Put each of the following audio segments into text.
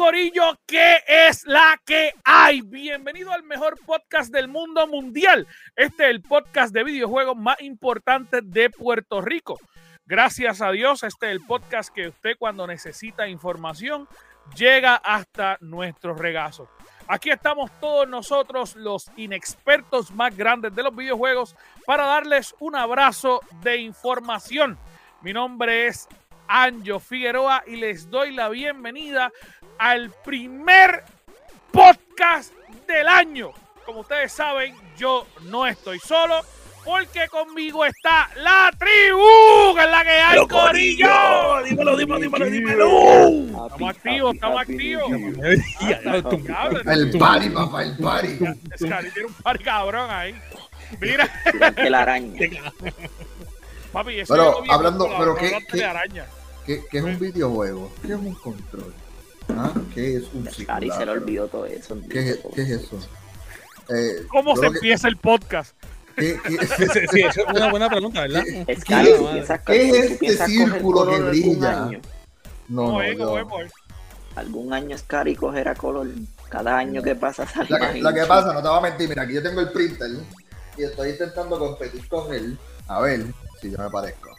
Corillo, ¿qué es la que hay? Bienvenido al mejor podcast del mundo mundial. Este es el podcast de videojuegos más importante de Puerto Rico. Gracias a Dios, este es el podcast que usted cuando necesita información llega hasta nuestros regazos. Aquí estamos todos nosotros, los inexpertos más grandes de los videojuegos, para darles un abrazo de información. Mi nombre es Anjo Figueroa y les doy la bienvenida al primer podcast del año. Como ustedes saben, yo no estoy solo porque conmigo está la tribu, que es la que hay, Pero, Corillo. Corillo, dímelo, dímelo, dímelo, dímelo. Estamos activos, estamos activos. El party, papá, el party. Scary tiene un par cabrón ahí. Mira, la araña. papi, eso Pero, hablando- pero qué- qué- telaraña. ¿Qué, qué es un videojuego? ¿Qué es un control? ¿Ah? ¿Qué es un Cari se le olvidó todo eso. ¿Qué es, qué es eso? Eh, ¿Cómo se que- empieza el podcast? ¿qué, qué- Sí, sí, sí, eso es una buena pregunta, ¿verdad? Es ¿Qué- Cari, qué tú piensas ¿qué es este círculo que brilla? año. No, ¿Cómo no, es? ¿Cómo es, boy? Algún año es Cari cogerá color. Cada año que pasa sale La más que, la que pasa, no te voy a mentir, mira, aquí yo tengo el printer y estoy intentando competir con él. A ver si yo me parezco.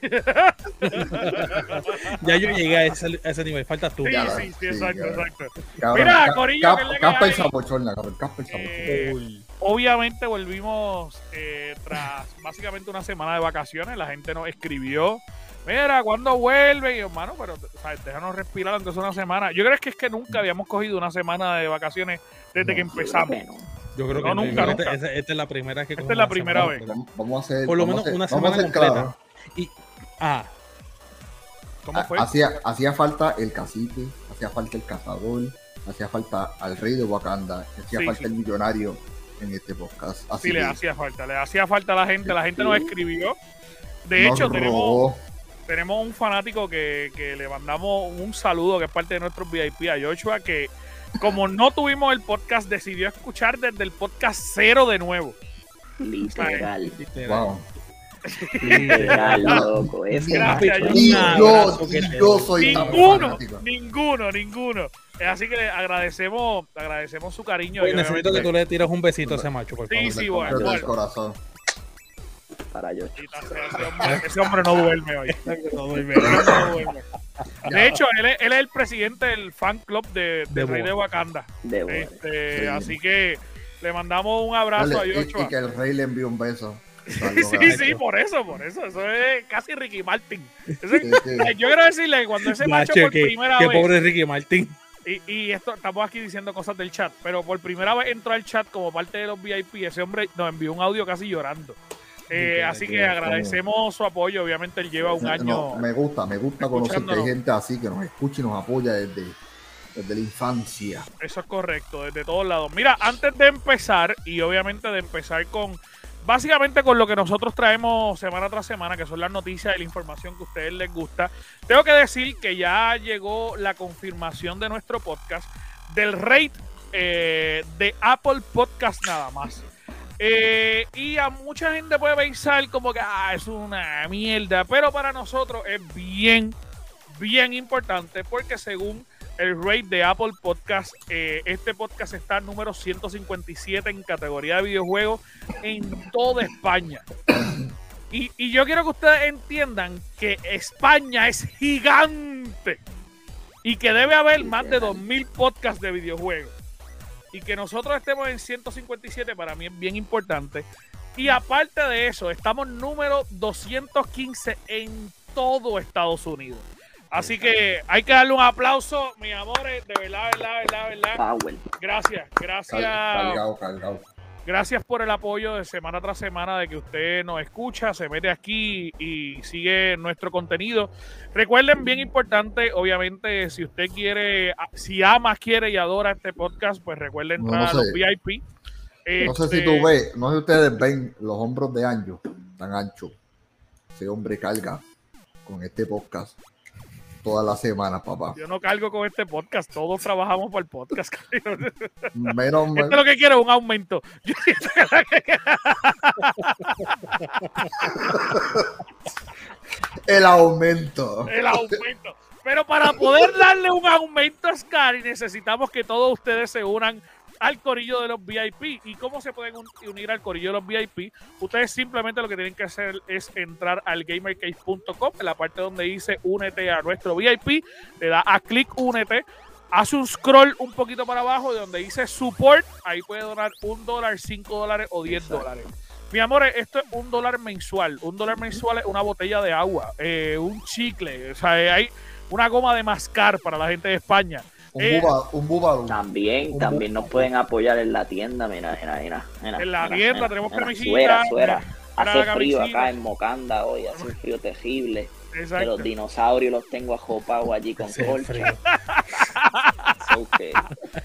Ya yo llegué a ese, a ese nivel, falta tú. Sí, Ya, sí, sí, sí, exacto, ya. exacto. Cabrón, Mira, Corillo, Cap- que Casper hay. Sapochorna, cabrón, Casper Sapochorna. Eh, Uy. obviamente volvimos eh, tras básicamente una semana de vacaciones. La gente nos escribió. Mira, ¿cuándo vuelven? Y yo, hermano, pero ¿sabes? déjanos respirar aunque sea una semana. Yo creo que es que nunca habíamos cogido una semana de vacaciones desde que No, empezamos. Yo creo No, que nunca, esta, nunca. Esta, esta es la primera que Esta es la primera semana vez. Vamos, a hacer. Por lo vamos a menos hacer- una semana completa. Y, ah, ¿Cómo fue? Hacía, hacía falta el cacique, hacía falta el cazador, hacía falta al rey de Wakanda, hacía Sí, falta sí. el millonario en este podcast. Así Sí, le hacía falta. Le hacía falta a la gente. La gente nos Sí. escribió. De nos hecho, tenemos, robó. tenemos un fanático que, que le mandamos un saludo, que es parte de nuestros VIP, a Joshua, que como no tuvimos el podcast, decidió escuchar desde el podcast cero de nuevo. literal. literal. Wow. Literal, loco. Gracias. Y yo, que y yo soy tan Ninguno, ninguno, ninguno. Eh, Así que le agradecemos, le agradecemos su cariño. Oye, y necesito que tú le tires un besito a ese macho, por Sí, favor. sí, bueno, Desde el bueno. corazón. Para yo. Ese hombre, no duerme hoy. No duerme, ese hombre no duerme. De hecho, él es, él es el presidente del fan club de, De del Rey de Wakanda. De. Este, Sí. Así que le mandamos un abrazo Dale, a y, Joshua. y que el rey le envíe un beso. Sí, sí, por eso, por eso. Eso es casi Ricky Martin. Sí, sí. Yo quiero decirle, cuando ese macho por que, primera que vez, pobre Ricky Martin. y, y esto estamos aquí diciendo cosas del chat, pero por primera vez entró al chat como parte de los VIP, ese hombre nos envió un audio casi llorando. Eh, así que agradecemos su apoyo, obviamente él lleva un No, año... me gusta, me gusta conocer que hay gente así que nos escucha y nos apoya desde, desde la infancia. Eso es correcto, desde todos lados. Mira, antes de empezar, y obviamente de empezar con, básicamente con lo que nosotros traemos semana tras semana, que son las noticias y la información que a ustedes les gusta, tengo que decir que ya llegó la confirmación de nuestro podcast del rate eh, de Apple Podcast nada más. Eh, y a mucha gente puede pensar como que ah, es una mierda, pero para nosotros es bien, bien importante porque según el rate de Apple Podcast. Eh, este podcast está número 157 en categoría de videojuegos en toda España. Y, y yo quiero que ustedes entiendan que España es gigante y que debe haber más de 2.000 podcasts de videojuegos. Y que nosotros estemos en 157 para mí es bien importante. Y aparte de eso, estamos número 215 en todo Estados Unidos. Así que hay que darle un aplauso, mis amores, de verdad, verdad, verdad, verdad. Power. Gracias, gracias, Cargado, cargado. Gracias por el apoyo de semana tras semana de que usted nos escucha, se mete aquí y sigue nuestro contenido. Recuerden, bien importante, obviamente, si usted quiere, si ama, quiere y adora este podcast, pues recuerden No, no entrar a los. VIP. No sé si Este, tú ves, no sé si ustedes ven los hombros de Anjo tan anchos. Ese hombre carga con este podcast todas las semanas, papá. Yo no cargo con este podcast, todos trabajamos para el podcast. Menos Esto es lo que quiero, un aumento. Yo siento que- el aumento. el aumento. Pero para poder darle un aumento a Scary, necesitamos que todos ustedes se unan al corillo de los VIP. ¿Y cómo se pueden un- unir al corillo de los VIP? Ustedes simplemente lo que tienen que hacer es entrar al gamercase.com, en la parte donde dice únete a nuestro VIP, le da a clic únete, hace un scroll un poquito para abajo de donde dice support, ahí puede donar un dólar, cinco dólares o diez dólares. Mi amor, esto es un dólar mensual. Un dólar mensual es una botella de agua, eh, un chicle, o sea, eh, hay una goma de mascar para la gente de España. Un, Eh, buba, un búbalo. También, Un también nos pueden apoyar en la tienda, mira, mira, mira. mira, En la mira, tienda mira, tenemos mira, camisita, Suera, suera. Hace la frío acá en Mocanda hoy, hace un frío terrible. Que Exacto. los dinosaurios los tengo ajopados allí con Ese colcha.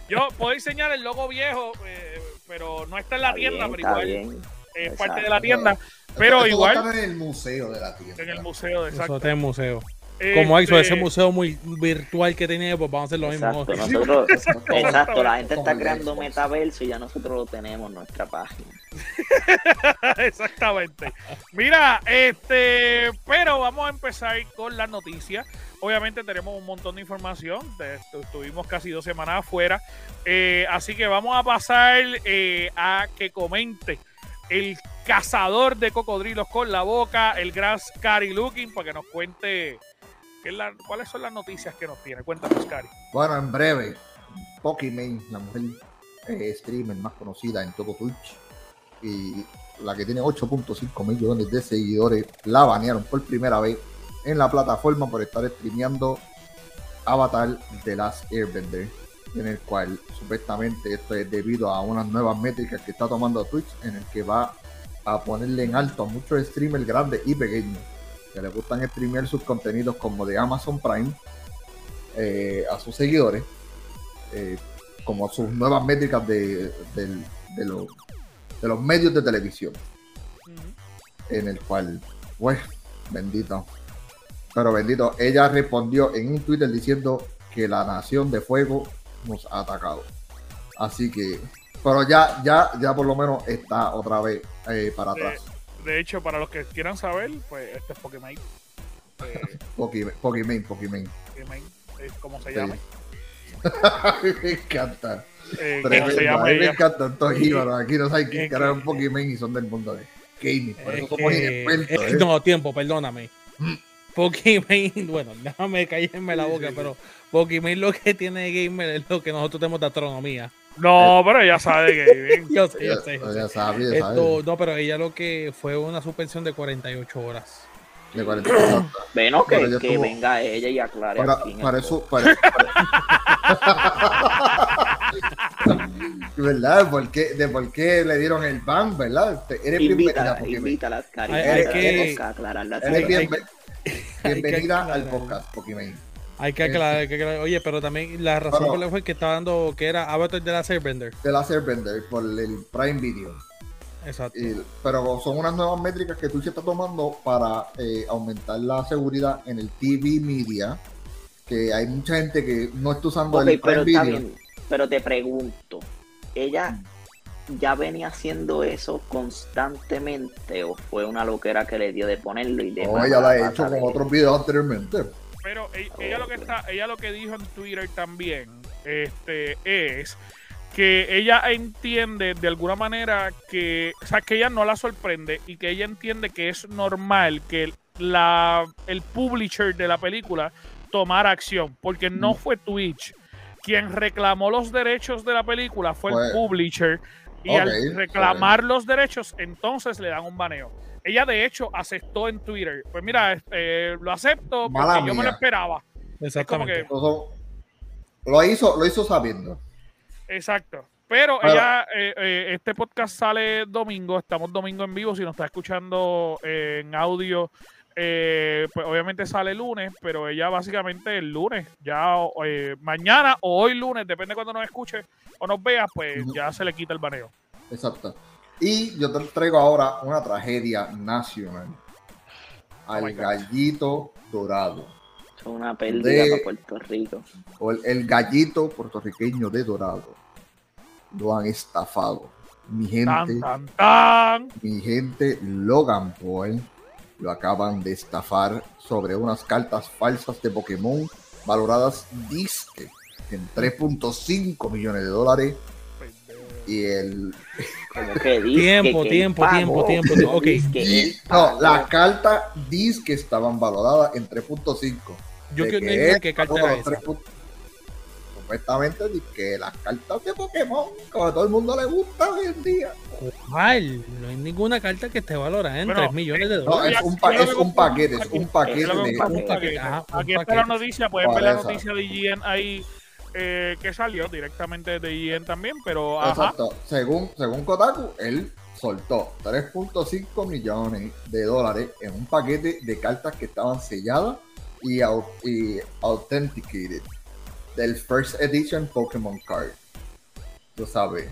Yo puedo enseñar el logo viejo, eh, pero no está en la está tienda, bien, pero igual bien. es Exacto. parte de la tienda. Pero a igual en el museo de la tienda. en el museo, exacto. está en el museo. Como Este, ese museo muy virtual que tenía, pues vamos a hacer lo mismo. Exacto, nosotros. nosotros, exacto, la gente está creando metaverso y ya nosotros lo tenemos en nuestra página. Exactamente. Mira, este, pero vamos a empezar con las noticias. Obviamente tenemos un montón de información. de- Estuvimos casi dos semanas afuera. Eh, así que vamos a pasar eh, a que comente el cazador de cocodrilos con la boca, el gran Scary Looking, para que nos cuente cuáles son las noticias que nos tiene. Cuéntanos, Scary. Bueno, en breve, Pokimane, la mujer streamer más conocida en todo Twitch y la que tiene 8.5 millones de seguidores, la banearon por primera vez en la plataforma por estar streameando Avatar de las Airbender, en el cual supuestamente esto es debido a unas nuevas métricas que está tomando Twitch, en el que va a ponerle en alto a muchos streamers grandes y pequeños que les gustan streamear sus contenidos como de Amazon Prime eh, a sus seguidores, eh, como sus nuevas métricas de, de los, de los medios de televisión, en el cual, pues, bendito. Pero bendito, ella respondió en un Twitter diciendo que la nación de fuego nos ha atacado. Así que, pero ya, ya, ya por lo menos está otra vez eh, para atrás. De hecho, para los que quieran saber, pues este es Pokémon. Eh, Pokimane, Pokimane, Pokimane. Pokémon, es como se Sí. llama. me encanta. Eh, Tremendo, ¿Cómo se llama a mí me encantan íbaros. Aquí no saben quién Es carajo que- es Pokémon y son del mundo de gaming. Por eso Es somos inexpertos. es- ¿eh? no, tiempo, perdóname. Mm. Pokémon, bueno, déjame callarme la Sí, boca, sí, sí. pero Pokémon lo que tiene de gamer es lo que nosotros tenemos de astronomía. No, pero ella sabe que Yo sé, Ya, yo sé. yo sé. sabes, ya sabes. Esto, no, pero ella lo que fue una suspensión de 48 horas. De 40 Bueno, que, que estuvo- venga ella y aclare para, para eso, para, para- ¿Verdad? ¿Por qué, de por qué le dieron el ban, ¿verdad? Eres bienvenida, Invítala, Pokémon. invítala, Cari. Hay- hay que- Eres Hay- situación. bienve- hay que bienvenida al podcast, Pokémon. Hay que Eh, aclarar, hay que aclarar. Oye, pero también la razón Bueno. por la que fue que estaba dando que era Avatar de la Airbender. De la Airbender por el Prime Video. Exacto. Y- pero son unas nuevas métricas que Twitch está tomando para eh, aumentar la seguridad en el TV Media. Que hay mucha gente que no está usando el Prime pero está Video. bien. Pero te pregunto, ¿ella ya venía haciendo eso constantemente o fue una loquera que le dio de ponerlo y de No, ella lo ha hecho con otros videos anteriormente. Pero e- ella, lo que está, ella lo que dijo en Twitter también, este, es que ella entiende de alguna manera que, o sea, que ella no la sorprende y que ella entiende que es normal que la, el publisher de la película tomara acción, porque no Mm. fue Twitch quien reclamó los derechos de la película, fue el publisher y al reclamar los derechos, entonces le dan un baneo. Ella de hecho aceptó en Twitter, pues mira, este, lo acepto porque Mala yo me lo esperaba. Exactamente. que- Entonces, lo hizo, lo hizo sabiendo. Exacto. Pero Pero- ella, eh, eh, este podcast sale domingo, estamos domingo en vivo, si nos está escuchando eh, en audio, eh, pues obviamente sale lunes, pero ella básicamente el lunes, ya eh, mañana o hoy lunes, depende cuando nos escuche o nos vea, pues ya se le quita el baneo. Exacto. Y yo te traigo ahora una tragedia nacional. Al Oh God. gallito dorado. Es una pérdida De- para Puerto Rico. O el, el gallito puertorriqueño de dorado. Lo han estafado. Mi gente, Tan, tan, tan. mi gente Logan Paul lo acaban de estafar sobre unas cartas falsas de Pokémon valoradas disque en 3.5 millones de dólares. Y el Como que dice Tiempo, que tiempo, tiempo, tiempo, no ok. dice que no, las cartas disque estaban valoradas en 3.5. Yo quiero que entender qué carta era esa. 3 puntos. Supuestamente di que las cartas de Pokémon, como a todo el mundo le gusta hoy en día. ¿Cuál? No hay ninguna carta que esté valorada en Bueno, 3 millones de No, dólares. es un, pa- yo lo es un paquete, un es un paquete. paquete Es lo que de. un paquete. un paquete, ajá, un Aquí está la noticia, pueden ver la noticia de GN ahí eh, que salió directamente de GN también, pero ajá. Exacto. Según, según Kotaku, él soltó 3.5 millones de dólares en un paquete de cartas que estaban selladas y, au- y authenticated del First Edition Pokémon Card. Tú sabes.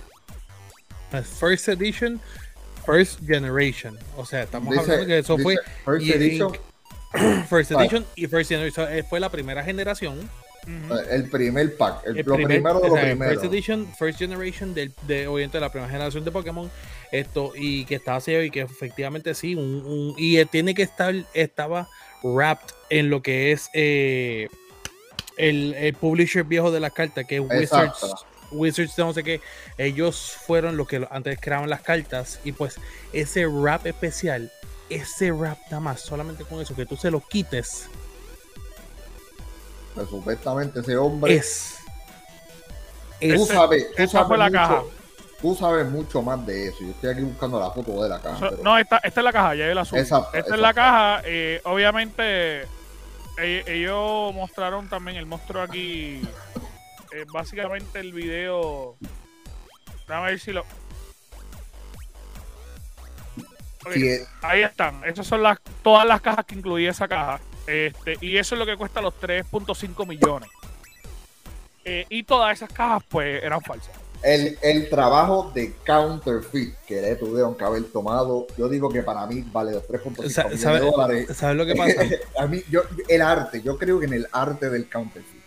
First Edition, First Generation. O sea, estamos Dice- hablando que eso fue First y- Edition, First. Edition y First Generation. eh, Fue la primera generación. El primer pack, el, El lo primer- primero de lo sea, primero. First Edition, First Generation del, de obviamente la primera generación de Pokémon. Esto, y que estaba sellado y que efectivamente sí, un, un- y eh, tiene que estar, estaba wrapped en lo que es eh, el, el publisher viejo de las cartas, que es Wizards. Exacto. Wizards, no sé qué, ellos fueron los que antes creaban las cartas y pues ese wrap especial, ese wrap nada más, solamente con eso, que tú se lo quites, Pues, supuestamente ese hombre. es... tú es sabes, tú esa sabes fue la mucho, caja. Tú sabes mucho más de eso. Yo estoy aquí buscando la foto de la caja. So- pero- no, esta, esta es la caja, ya yo la subí. Exacto, esta es la caja. eh, obviamente, eh, ellos mostraron también, él mostró aquí eh, básicamente el video. Déjame ver si lo. Sí, eh, Ahí están. Esas son las todas las cajas que incluía esa caja. Este, y eso es lo que cuesta los 3.5 millones. Eh, y todas esas cajas, pues, eran falsas. el, el trabajo de counterfeit que le tuvieron que haber tomado, yo digo que para mí vale los 3.5 Sa- millones sabe- de dólares. ¿Sabes lo que pasa? A mí, yo, el arte, yo creo que en el arte del counterfeit.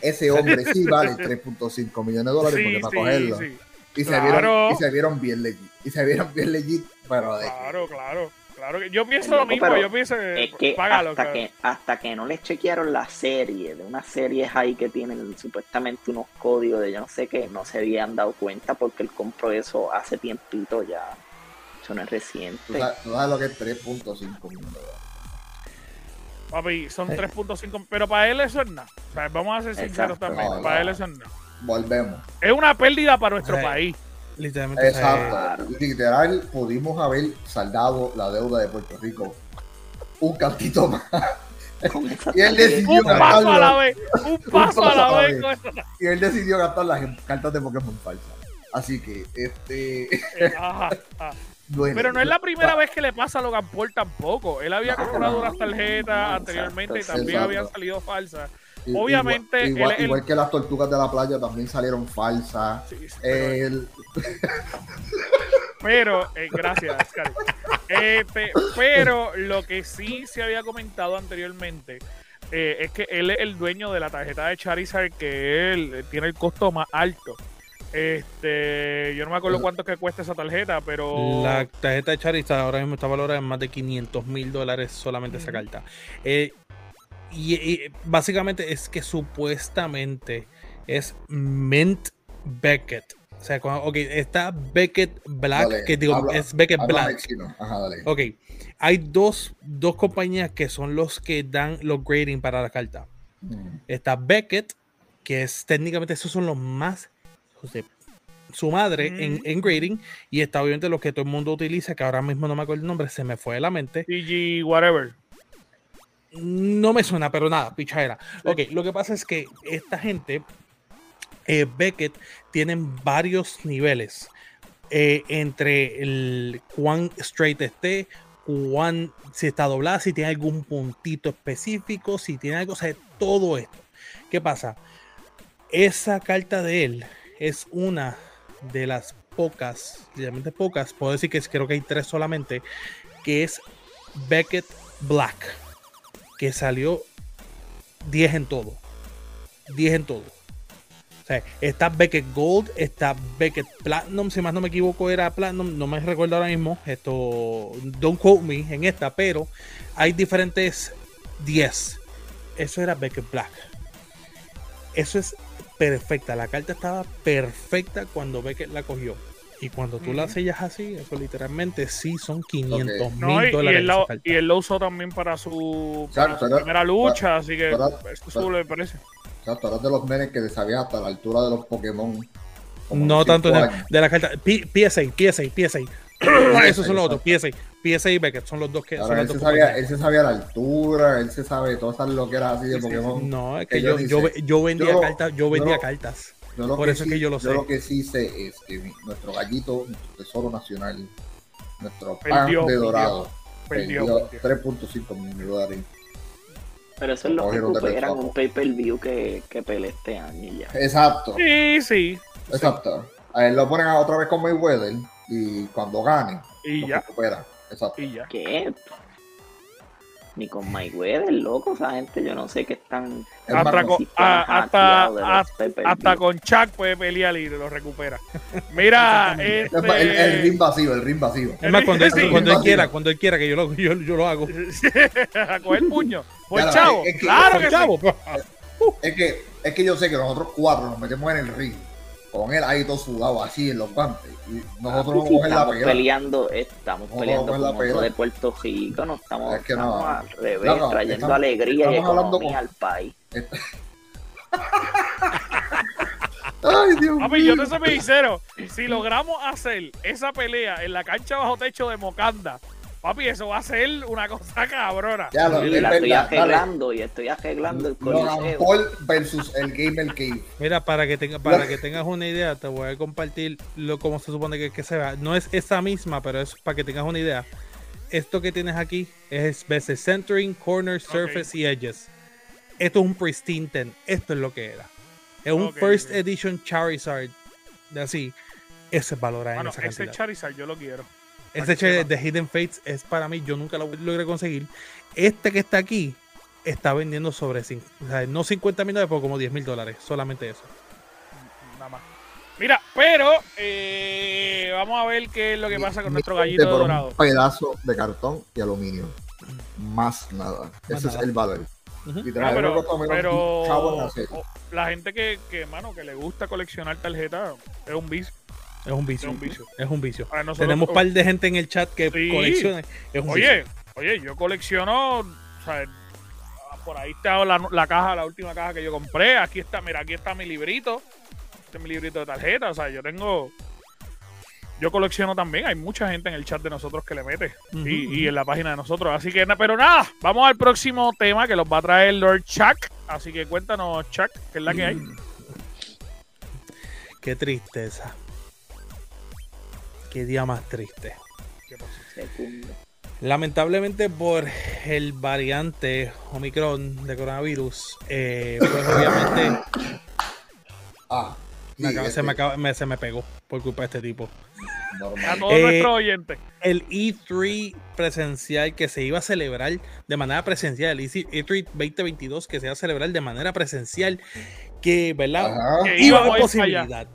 Ese hombre sí vale 3.5 millones de dólares porque Sí, para sí, cogerlo. sí. Y, se vieron, y se vieron bien legit. Y se vieron bien legit, pero de Claro, claro. Claro que yo pienso Loco, lo mismo, pero yo pienso que, Es que págalo, hasta, que hasta que no les chequearon la serie, de unas series ahí que tienen supuestamente unos códigos de yo no sé qué, no se habían dado cuenta porque él compró eso hace tiempito ya. Eso no es tú reciente. sabes, tú sabes lo que es 3.5 millones. Papi, son Eh. 3.5, pero para él eso es nada. O sea, vamos a ser sinceros Exacto. también, No, para no. él eso es nada. Volvemos. Es una pérdida para nuestro sea, país. Literalmente. Exacto. Claro. Literal, pudimos haber saldado la deuda de Puerto Rico un cantito más. Y él decidió Un paso a la vez, un paso a la vez. Y él decidió gastar las cartas de Pokémon falsas. Así que, este. Eh, ajá, ajá. duele. Pero no es la primera Va- vez que le pasa a Logan Paul tampoco. Él había comprado unas tarjetas anteriormente y también exacto. habían salido falsas. Obviamente, Igual, que las tortugas de la playa también salieron falsas. Sí, sí, pero- El- Pero, eh, gracias, Cari. Este, pero lo que sí se había comentado anteriormente eh, es que él es el dueño de la tarjeta de Charizard que él eh, tiene el costo más alto. Este, yo no me acuerdo cuánto es que cuesta esa tarjeta, pero La tarjeta de Charizard ahora mismo está valorada en más de 500 mil dólares solamente esa carta. Eh, y, y básicamente es que supuestamente es Mint Beckett. O sea, cuando- ok, está Beckett Black, Dale, que digo, habla- es Beckett Black. Ajá, dale. Ok, hay dos, dos compañías que son los que dan los grading para la carta. Mm. Está Beckett, que es técnicamente esos son los más su madre en, Mm. en grading. Y está obviamente lo que todo el mundo utiliza, que ahora mismo no me acuerdo el nombre, se me fue de la mente. CG whatever. No me suena, pero nada, pichadera. Ok, lo que pasa es que esta gente eh, Beckett tienen varios niveles. eh, entre el cuán straight esté, cuán si está doblada, si tiene algún puntito específico, si tiene algo, o sea, todo esto. ¿Qué pasa? Esa carta de él es una de las pocas, realmente pocas, puedo decir que creo que hay tres solamente, que es Beckett Black, que salió 10 en todo. 10 en todo. O sea, está Beckett Gold, está Beckett Platinum, si más no me equivoco era Platinum, no me recuerdo ahora mismo, esto, don't quote me en esta, pero hay diferentes 10. Eso era Beckett Black. Eso es perfecta, la carta estaba perfecta cuando Beckett la cogió. Y cuando tú la Ujú. sellas así, eso literalmente sí son 500 No, mil y dólares. él lo, y él lo usó también para su, para Exacto, su era- primera lucha, así que para- esto sube el precio. O sea, tú eras de los nenes que sabías hasta la altura de los Pokémon. No tanto de, de la carta. P- PSA, PSA, PSA. Esos son los otros. PSA, PSA y Beckett son los dos que son él, los se dos sabía, él se sabía la altura, él se sabe todas esas loqueras así de Sí, sí, sí. Pokémon. No, es que que yo yo, yo, vendía Yo- cartas, yo yo vendía no- cartas. Yo lo Por que eso es sí- que yo lo sé. lo que sí sé es que mi- nuestro gallito, nuestro tesoro nacional, nuestro pan Perdió, de dorado, Perdió, perdió perdió. 3.5 millones de dólares. Pero eso es lo que recuperan un pay-per-view que, que pelea este año y ya. Exacto, Sí, sí. exacto. A él lo ponen otra vez con Mayweather y cuando gane, Y lo ya, recupera. Exacto. y ya. ¿Qué? Ni con Mayweather, loco, esa gente yo no sé qué están... Es Hasta con- sistemas a- hasta- hasta- con Chuck puede pelear y lo recupera. Mira, Exactamente. este... el, el ring vacío, el ring vacío. Es más, cuando él, Sí. cuando él Sí. quiera, cuando él quiera que yo lo, yo, yo lo hago. a coger puño. Pues Ya, chavo, es que- claro que sí. Chavo, pues. Es que, es que yo sé que nosotros cuatro nos metemos en el ring con él ahí todo sudado así en los guantes. Y nosotros Sí, vamos a coger la estamos pela. peleando, estamos Vamos a peleando la con otro pela. de Puerto Rico, no estamos, Es que no. estamos al revés, No, no, trayendo estamos- alegría y estamos hablando economía con- al país. Ay, Dios Papi, yo mío. te soy sincero. Si logramos hacer esa pelea en la cancha bajo techo de Mocanda, papi, eso va a ser una cosa cabrona. Ya lo, Y es la estoy verdad, dale. arreglando y estoy arreglando el Logan coliseo. Paul versus el Gamer Cave. Mira, para que tenga, para que tengas una idea, te voy a compartir lo cómo se supone que, que se vea. No es esa misma, pero es para que tengas una idea. Esto que tienes aquí es veces centering, corner, surface y edges. Esto es un pristine 10. Esto es lo que era. Es un first edition Charizard. De así. Ese es valorado en Bueno, esa ese cantidad. Charizard yo lo quiero. Ese che de Hidden Fates es para mí, yo nunca lo logré conseguir. Este que está aquí está vendiendo sobre o sea, no 50 mil dólares, pero como 10 mil dólares. Solamente eso. Nada más. Mira, pero eh, vamos a ver qué es lo que pasa con nuestro Miente gallito por dorado. Un pedazo de cartón y aluminio. Más nada. Ese nada. es el valor. Pero, la gente que, que, mano, que le gusta coleccionar tarjetas es un vicio. Es un Es vicio. un vicio. Es un vicio. Nosotros- Tenemos un par de gente en el chat que Sí. colecciona. Es un Oye, oye, yo colecciono, o sea, por ahí está la, la caja, la última caja que yo compré. Aquí está, mira, aquí está mi librito. Este es mi librito de tarjeta. O sea, yo tengo. Yo colecciono también. Hay mucha gente en el chat de nosotros que le mete. Y, y en la página de nosotros. Así que, pero nada, vamos al próximo tema que los va a traer Lord Chuck. Así que cuéntanos, Chuck, qué es la que hay. Qué tristeza. Qué día más triste. ¿Qué pasó? Lamentablemente por el variante Omicron de coronavirus, eh, pues obviamente Ah, sí, me acaba- se, este, me acaba- me- se me pegó por culpa de este tipo. A todos Eh, nuestros oyentes. El E3 presencial que se iba a celebrar de manera presencial, el E3 2022 que se iba a celebrar de manera presencial, que, ¿verdad? Ajá. Que Iba a haber posibilidad.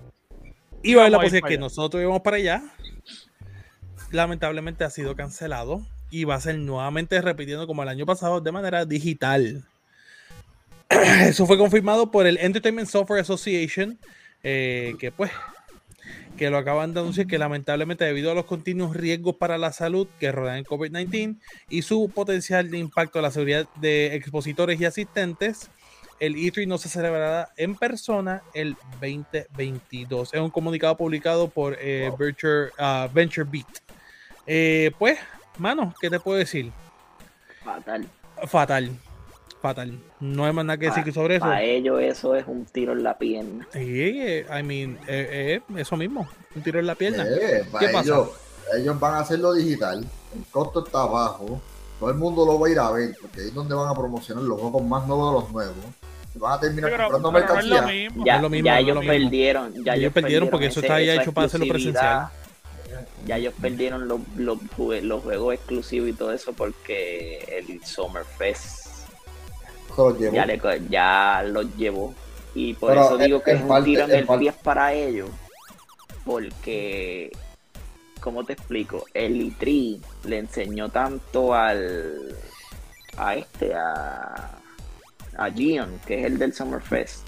Iba a haber la posibilidad que nosotros íbamos para allá. Lamentablemente ha sido cancelado y va a ser nuevamente repitiendo como el año pasado de manera digital. Eso fue confirmado por el Entertainment Software Association, eh, que pues que lo acaban de anunciar que lamentablemente debido a los continuos riesgos para la salud que rodean el COVID-19 y su potencial de impacto a la seguridad de expositores y asistentes, el E3 no se celebrará en persona el 2022. Es un comunicado publicado por eh. Venture, ah, Venture Beat. Eh, pues, mano, ¿qué te puedo decir? Fatal. Fatal. fatal. No hay más nada que decir Pa- sobre eso. Para ellos eso es un tiro en la pierna. Y, eh, I mean, eh, eh, eso mismo, un tiro en la pierna. Eh, ¿Qué pasa? ellos, ellos van a hacerlo digital, el costo está bajo, todo el mundo lo va a ir a ver, porque ahí es donde van a promocionar los juegos más nuevos de los nuevos. Se van a terminar Sí, pero, comprando pero no es lo mercancía. mismo. Ya, es lo mismo, ya no es ellos lo mismo. perdieron. Ya Ellos ellos perdieron porque eso está ya hecho para hacerlo exclusividad. Ya ellos perdieron los, los, jue- los juegos exclusivos y todo eso porque el Summerfest los llevó. ya, le co- ya los llevó. Y por Pero eso digo que es un tiro en el parte- pie para ellos. Porque, ¿cómo te explico? El Litri le enseñó tanto al. a este, a. a Gion, que es el del Summerfest.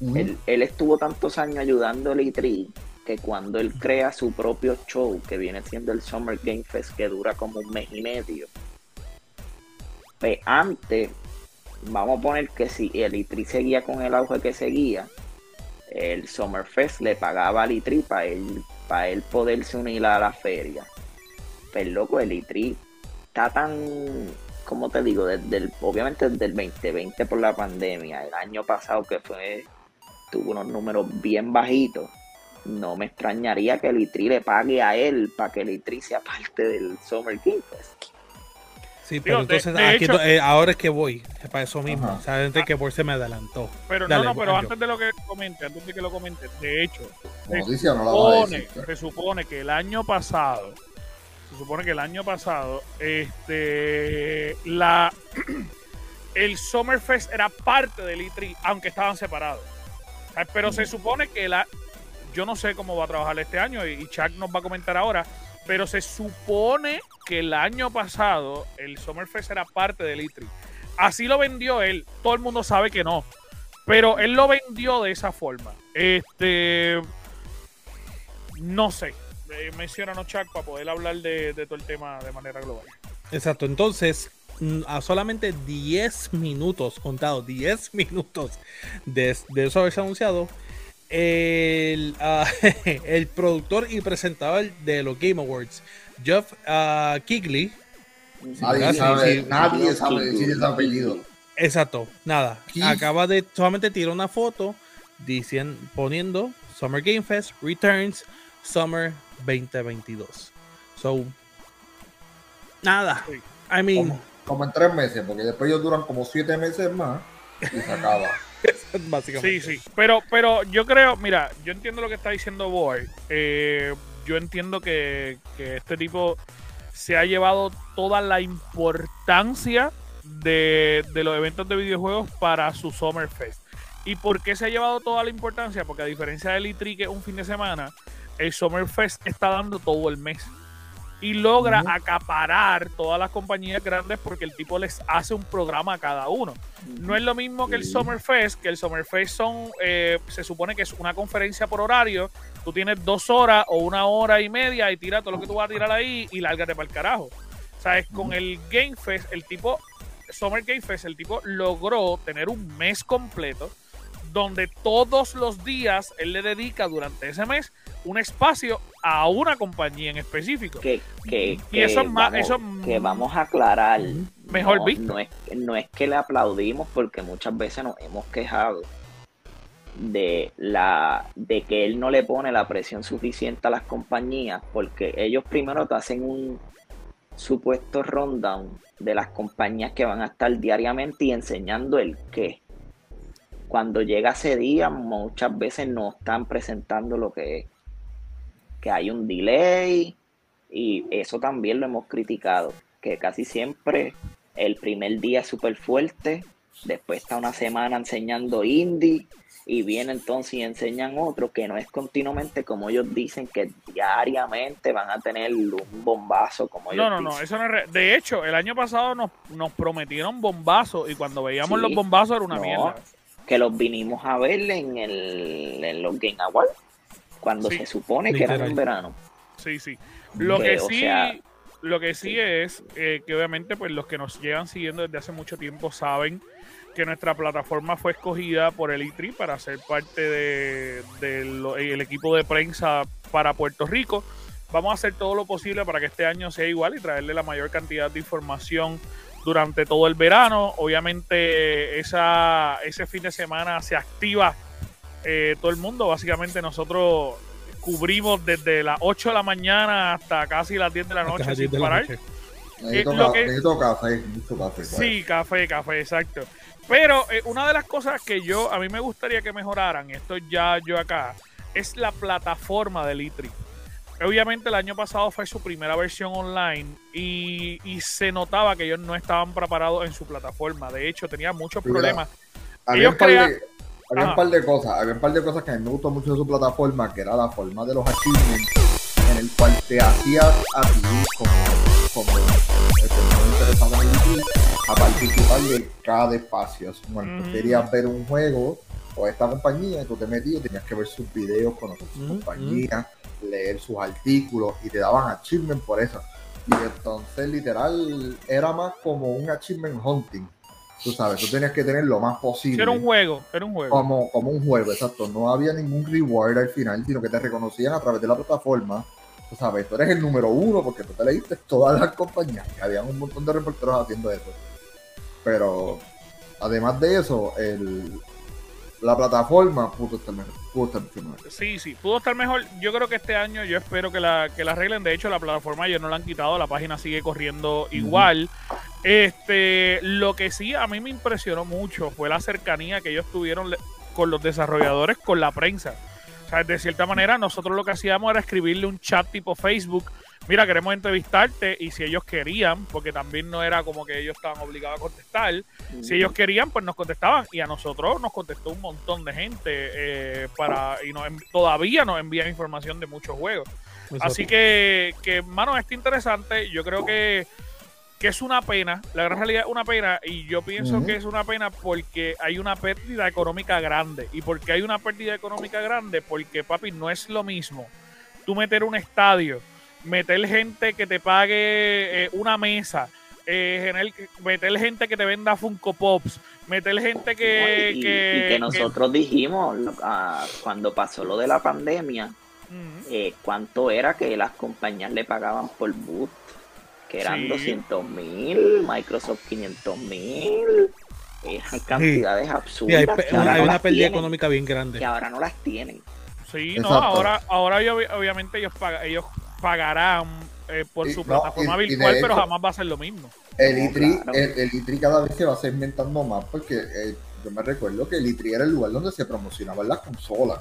Ujú. Él, él estuvo tantos años ayudando a Litri que cuando él crea su propio show, que viene siendo el Summer Game Fest, que dura como un mes y medio, pues antes, vamos a poner que si el Litri seguía con el auge que seguía, el Summerfest le pagaba a Litri para él, él poderse unir a la feria. Pero loco, el Litri está tan, como te digo, desde el, obviamente desde el 2020 por la pandemia, el año pasado que fue, tuvo unos números bien bajitos. No me extrañaría que el Itri le pague a él para que el Itri sea parte del Summer Game Fest. Sí, pero Digo, entonces de aquí hecho- to- eh, ahora es que voy, es para eso mismo. Ajá. O sea, antes que por se me adelantó. Pero Dale, no, no, pero antes de lo que comente, antes de que lo comente, de hecho, Como se no la vas a supone, decir. se supone que el año pasado, se supone que el año pasado, este, la, el Summerfest era parte del E3, aunque estaban separados. Pero se supone que la, yo no sé cómo va a trabajar este año y, Chuck nos va a comentar ahora, pero se supone que el año pasado el Summerfest era parte del E3. Así lo vendió él. Todo el mundo sabe que no. Pero él lo vendió de esa forma. Este. No sé. Eh, menciónanos, Chuck, para poder hablar de, todo el tema de manera global. Exacto, entonces mm, a solamente 10 minutos, contado 10 minutos de, de eso haberse anunciado, el, ah, el productor y presentador de los Game Awards, Jeff ah, Kigley, Nadie Sí, sabe, sí. nadie sabe decir ese apellido. exacto, nada, acaba de solamente tirar una foto diciendo, poniendo Summer Game Fest Returns Summer 2022. So, nada, Sí. I mean, Como, como en tres meses, porque después ellos duran como siete meses más y se acaba. Sí, sí. Pero, pero yo creo, mira, yo entiendo lo que está diciendo Boy. Eh, yo entiendo que, que este tipo se ha llevado toda la importancia de, de los eventos de videojuegos para su Summerfest. ¿Y por qué se ha llevado toda la importancia? Porque a diferencia del E3, que es un fin de semana, el Summerfest está dando todo el mes. Y logra acaparar todas las compañías grandes porque el tipo les hace un programa a cada uno. No es lo mismo que el. Summerfest, que el Summerfest son, eh, se supone que es una conferencia por horario. Tú tienes dos horas o una hora y media y tira todo lo que tú vas a tirar ahí y lárgate para el carajo. ¿Sabes? Con el Game Fest, el tipo, Summer Game Fest, el tipo logró tener un mes completo donde todos los días él le dedica durante ese mes un espacio a una compañía en específico. que, que, Y que eso es más- vamos, eso es- que vamos a aclarar. Mejor no, visto. No es, no es que le aplaudimos porque muchas veces nos hemos quejado de la de que él no le pone la presión suficiente a las compañías porque ellos primero te hacen un supuesto rundown de las compañías que van a estar diariamente y enseñando el qué. Cuando llega ese día, muchas veces no están presentando lo que es. Que hay un delay, y eso también lo hemos criticado, que casi siempre el primer día es súper fuerte, después está una semana enseñando indie y viene entonces y enseñan otro que no es continuamente como ellos dicen que diariamente van a tener un bombazo como ellos No, no, no, eso no es re- De hecho, el año pasado nos, nos prometieron bombazos y cuando veíamos Sí. los bombazos era una No, mierda. Que los vinimos a ver en, el, en los Game Awards cuando Sí. se supone que eran en verano. Sí, sí. Lo Que, que o sí, sea, lo que sí sí. es eh, que obviamente pues los que nos llevan siguiendo desde hace mucho tiempo saben que nuestra plataforma fue escogida por el ITRI para ser parte de, de el equipo de prensa para Puerto Rico. Vamos a hacer todo lo posible para que este año sea igual y traerle la mayor cantidad de información durante todo el verano. Obviamente esa, ese fin de semana se activa eh, todo el mundo. Básicamente nosotros cubrimos desde las 8 de la mañana hasta casi las 10 de la noche sin parar. Necesito, Eh, lo ca- que- necesito café, mucho café. Sí, café, café, exacto. Pero eh, una de las cosas que yo, a mí me gustaría que mejoraran, esto ya yo acá, es la plataforma de Litri. Obviamente el año pasado fue su primera versión online y, y se notaba que ellos no estaban preparados en su plataforma. De hecho, tenía muchos Mira, problemas. Había, un par, crean- de, había un par de cosas, había un par de cosas que a mí me gustó mucho de su plataforma, que era la forma de los achievements, en el cual te hacía a ti como, como el que estaba interesado en YouTube, a participar de cada espacio. Tú Ujú. querías ver un juego o esta compañía, tú te metías y tenías que ver sus videos, conocer sus Ujú, compañías, leer sus artículos y te daban achievement por eso. Y entonces literal era más como un achievement hunting. Tú sabes, tú tenías que tener lo más posible Era un juego, era un juego. como, como un juego, exacto. No había ningún reward al final, sino que te reconocían a través de la plataforma. Tú sabes, tú eres el número uno porque tú te leíste todas las compañías. Y había un montón de reporteros haciendo eso. Pero además de eso, el, la plataforma pudo estar mejor. Pudo estar mucho mejor. Sí, sí, pudo estar mejor. Yo creo que este año yo espero que la, que la arreglen. De hecho, la plataforma ellos no la han quitado, la página sigue corriendo igual. Este, lo que sí a mí me impresionó mucho fue la cercanía que ellos tuvieron con los desarrolladores, con la prensa. O sea, de cierta manera, nosotros lo que hacíamos era escribirle un chat tipo Facebook. Mira, queremos entrevistarte y si ellos querían, porque también no era como que ellos estaban obligados a contestar, si ellos querían, pues nos contestaban. Y a nosotros nos contestó un montón de gente eh, para y nos, todavía nos envían información de muchos juegos. Así que, que, mano, está interesante. Yo creo que, que es una pena. La gran realidad es una pena. Y yo pienso que es una pena porque hay una pérdida económica grande. ¿Y porque hay una pérdida económica grande? Porque, papi, no es lo mismo tú meter un estadio, meter gente que te pague eh, una mesa, eh, generar- meter gente que te venda Funko Pops, meter gente que... y, y que, que nosotros dijimos ah, cuando pasó lo de la pandemia, eh, cuánto era que las compañías le pagaban por boot, que eran Sí. 200 mil, Microsoft 500 mil, eran cantidades Sí, absurdas. hay, que ahora hay no una las pérdida tienen, económica bien grande. Que ahora no las tienen. Sí, no, ahora, ahora yo- obviamente ellos, paga- ellos pagarán eh, por Y- su plataforma y virtual, pero hecho- jamás va a ser lo mismo. El ITRI, claro. el, el ITRI cada vez se va segmentando más porque eh, yo me recuerdo que el ITRI era el lugar donde se promocionaban las consolas.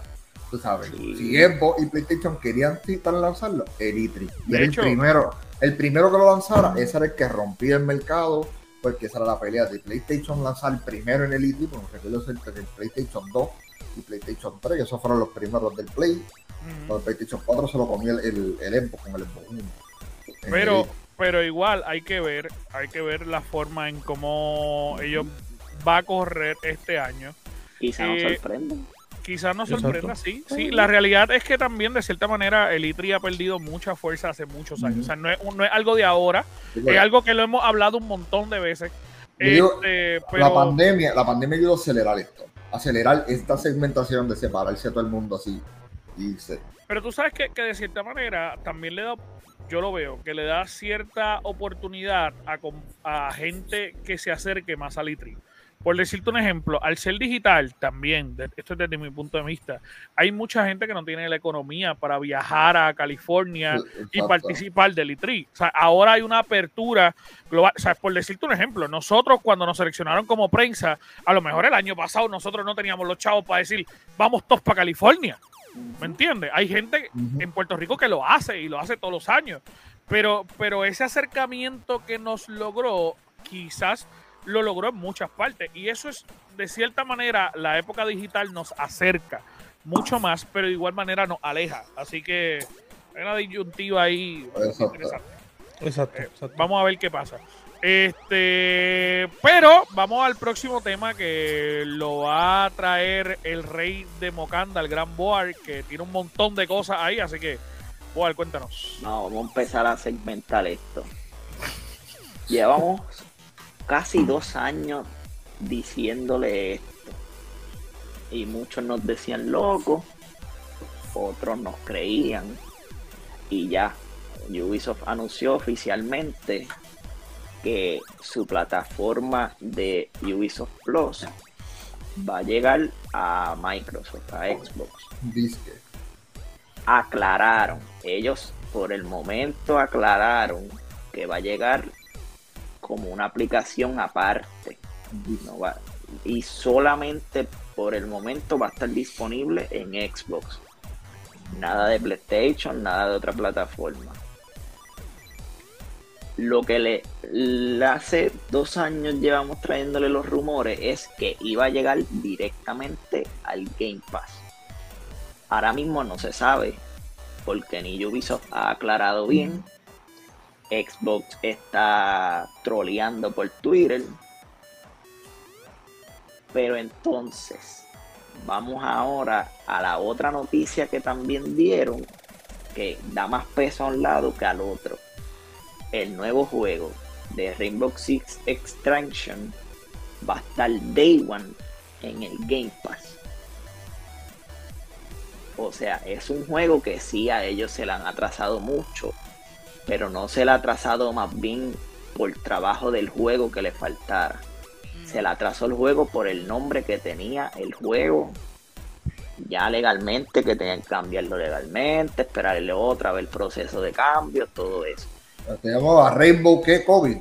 Tú sabes, Sí. si Xbox y PlayStation querían intentar lanzarlo, el ITRI. Y De era hecho- el primero, el primero que lo lanzara, ese era el que rompía el mercado, porque esa era la pelea de PlayStation lanzar primero en el ITRI, porque recuerdo el PlayStation 2 y PlayStation 3, que esos fueron los primeros del Play. Ujú. Con el PlayStation 4 se lo comió el, el, el Xbox con el. En Pero, pero igual hay que ver, hay que ver la forma en cómo ellos va a correr este año. Quizá nos Eh, sorprenden. Quizás nos sorprenda, sí. Sí, la realidad es que también, de cierta manera, el ITRI ha perdido mucha fuerza hace muchos años. O sea, no es, no es algo de ahora, es algo que lo hemos hablado un montón de veces. Digo, Este, La pandemia, la pandemia ayudó a acelerar esto, acelerar esta segmentación de separarse a todo el mundo así. Y pero tú sabes que, que de cierta manera también le da, yo lo veo, que le da cierta oportunidad a, a gente que se acerque más al ITRI. Por decirte un ejemplo, al ser digital también, esto es desde mi punto de vista, hay mucha gente que no tiene la economía para viajar a California y participar del ITRI. O sea, ahora hay una apertura global. O sea, por decirte un ejemplo, nosotros cuando nos seleccionaron como prensa, a lo mejor el año pasado nosotros no teníamos los chavos para decir, vamos todos para California. ¿Me entiendes? Hay gente en Puerto Rico que lo hace y lo hace todos los años. Pero, pero ese acercamiento que nos logró, quizás lo logró en muchas partes. Y eso es, de cierta manera, la época digital nos acerca mucho más, pero de igual manera nos aleja. Así que hay una disyuntiva ahí Exacto. interesante. Exacto, Eh, exacto. Vamos a ver qué pasa. Este, pero vamos al próximo tema que lo va a traer el rey de Mocanda, el gran Boar, que tiene un montón de cosas ahí, así que Boar, cuéntanos. No, vamos a empezar a segmentar esto. Llevamos casi dos años diciéndole esto. Y muchos nos decían loco, otros nos creían. Y ya, Ubisoft anunció oficialmente que su plataforma de Ubisoft Plus va a llegar a Microsoft, a Xbox. Disque. Aclararon, ellos por el momento aclararon que va a llegar como una aplicación aparte. No va- y solamente por el momento va a estar disponible en Xbox. Nada de PlayStation, nada de otra plataforma. Lo que le, le hace dos años llevamos trayéndole los rumores es que iba a llegar directamente al Game Pass. Ahora mismo no se sabe porque ni Ubisoft ha aclarado bien. Xbox está troleando por Twitter. Pero entonces, vamos ahora a la otra noticia que también dieron, que da más peso a un lado que al otro. El nuevo juego de Rainbow Six Extraction va a estar Day One en el Game Pass. O sea, es un juego que sí a ellos se le han atrasado mucho, pero no se le ha atrasado más bien por trabajo del juego que le faltara. Se le atrasó el juego por el nombre que tenía el juego. Ya legalmente, que tenían que cambiarlo legalmente, esperarle otra vez el proceso de cambio, todo eso. Se llamaba Rainbow ¿qué? COVID.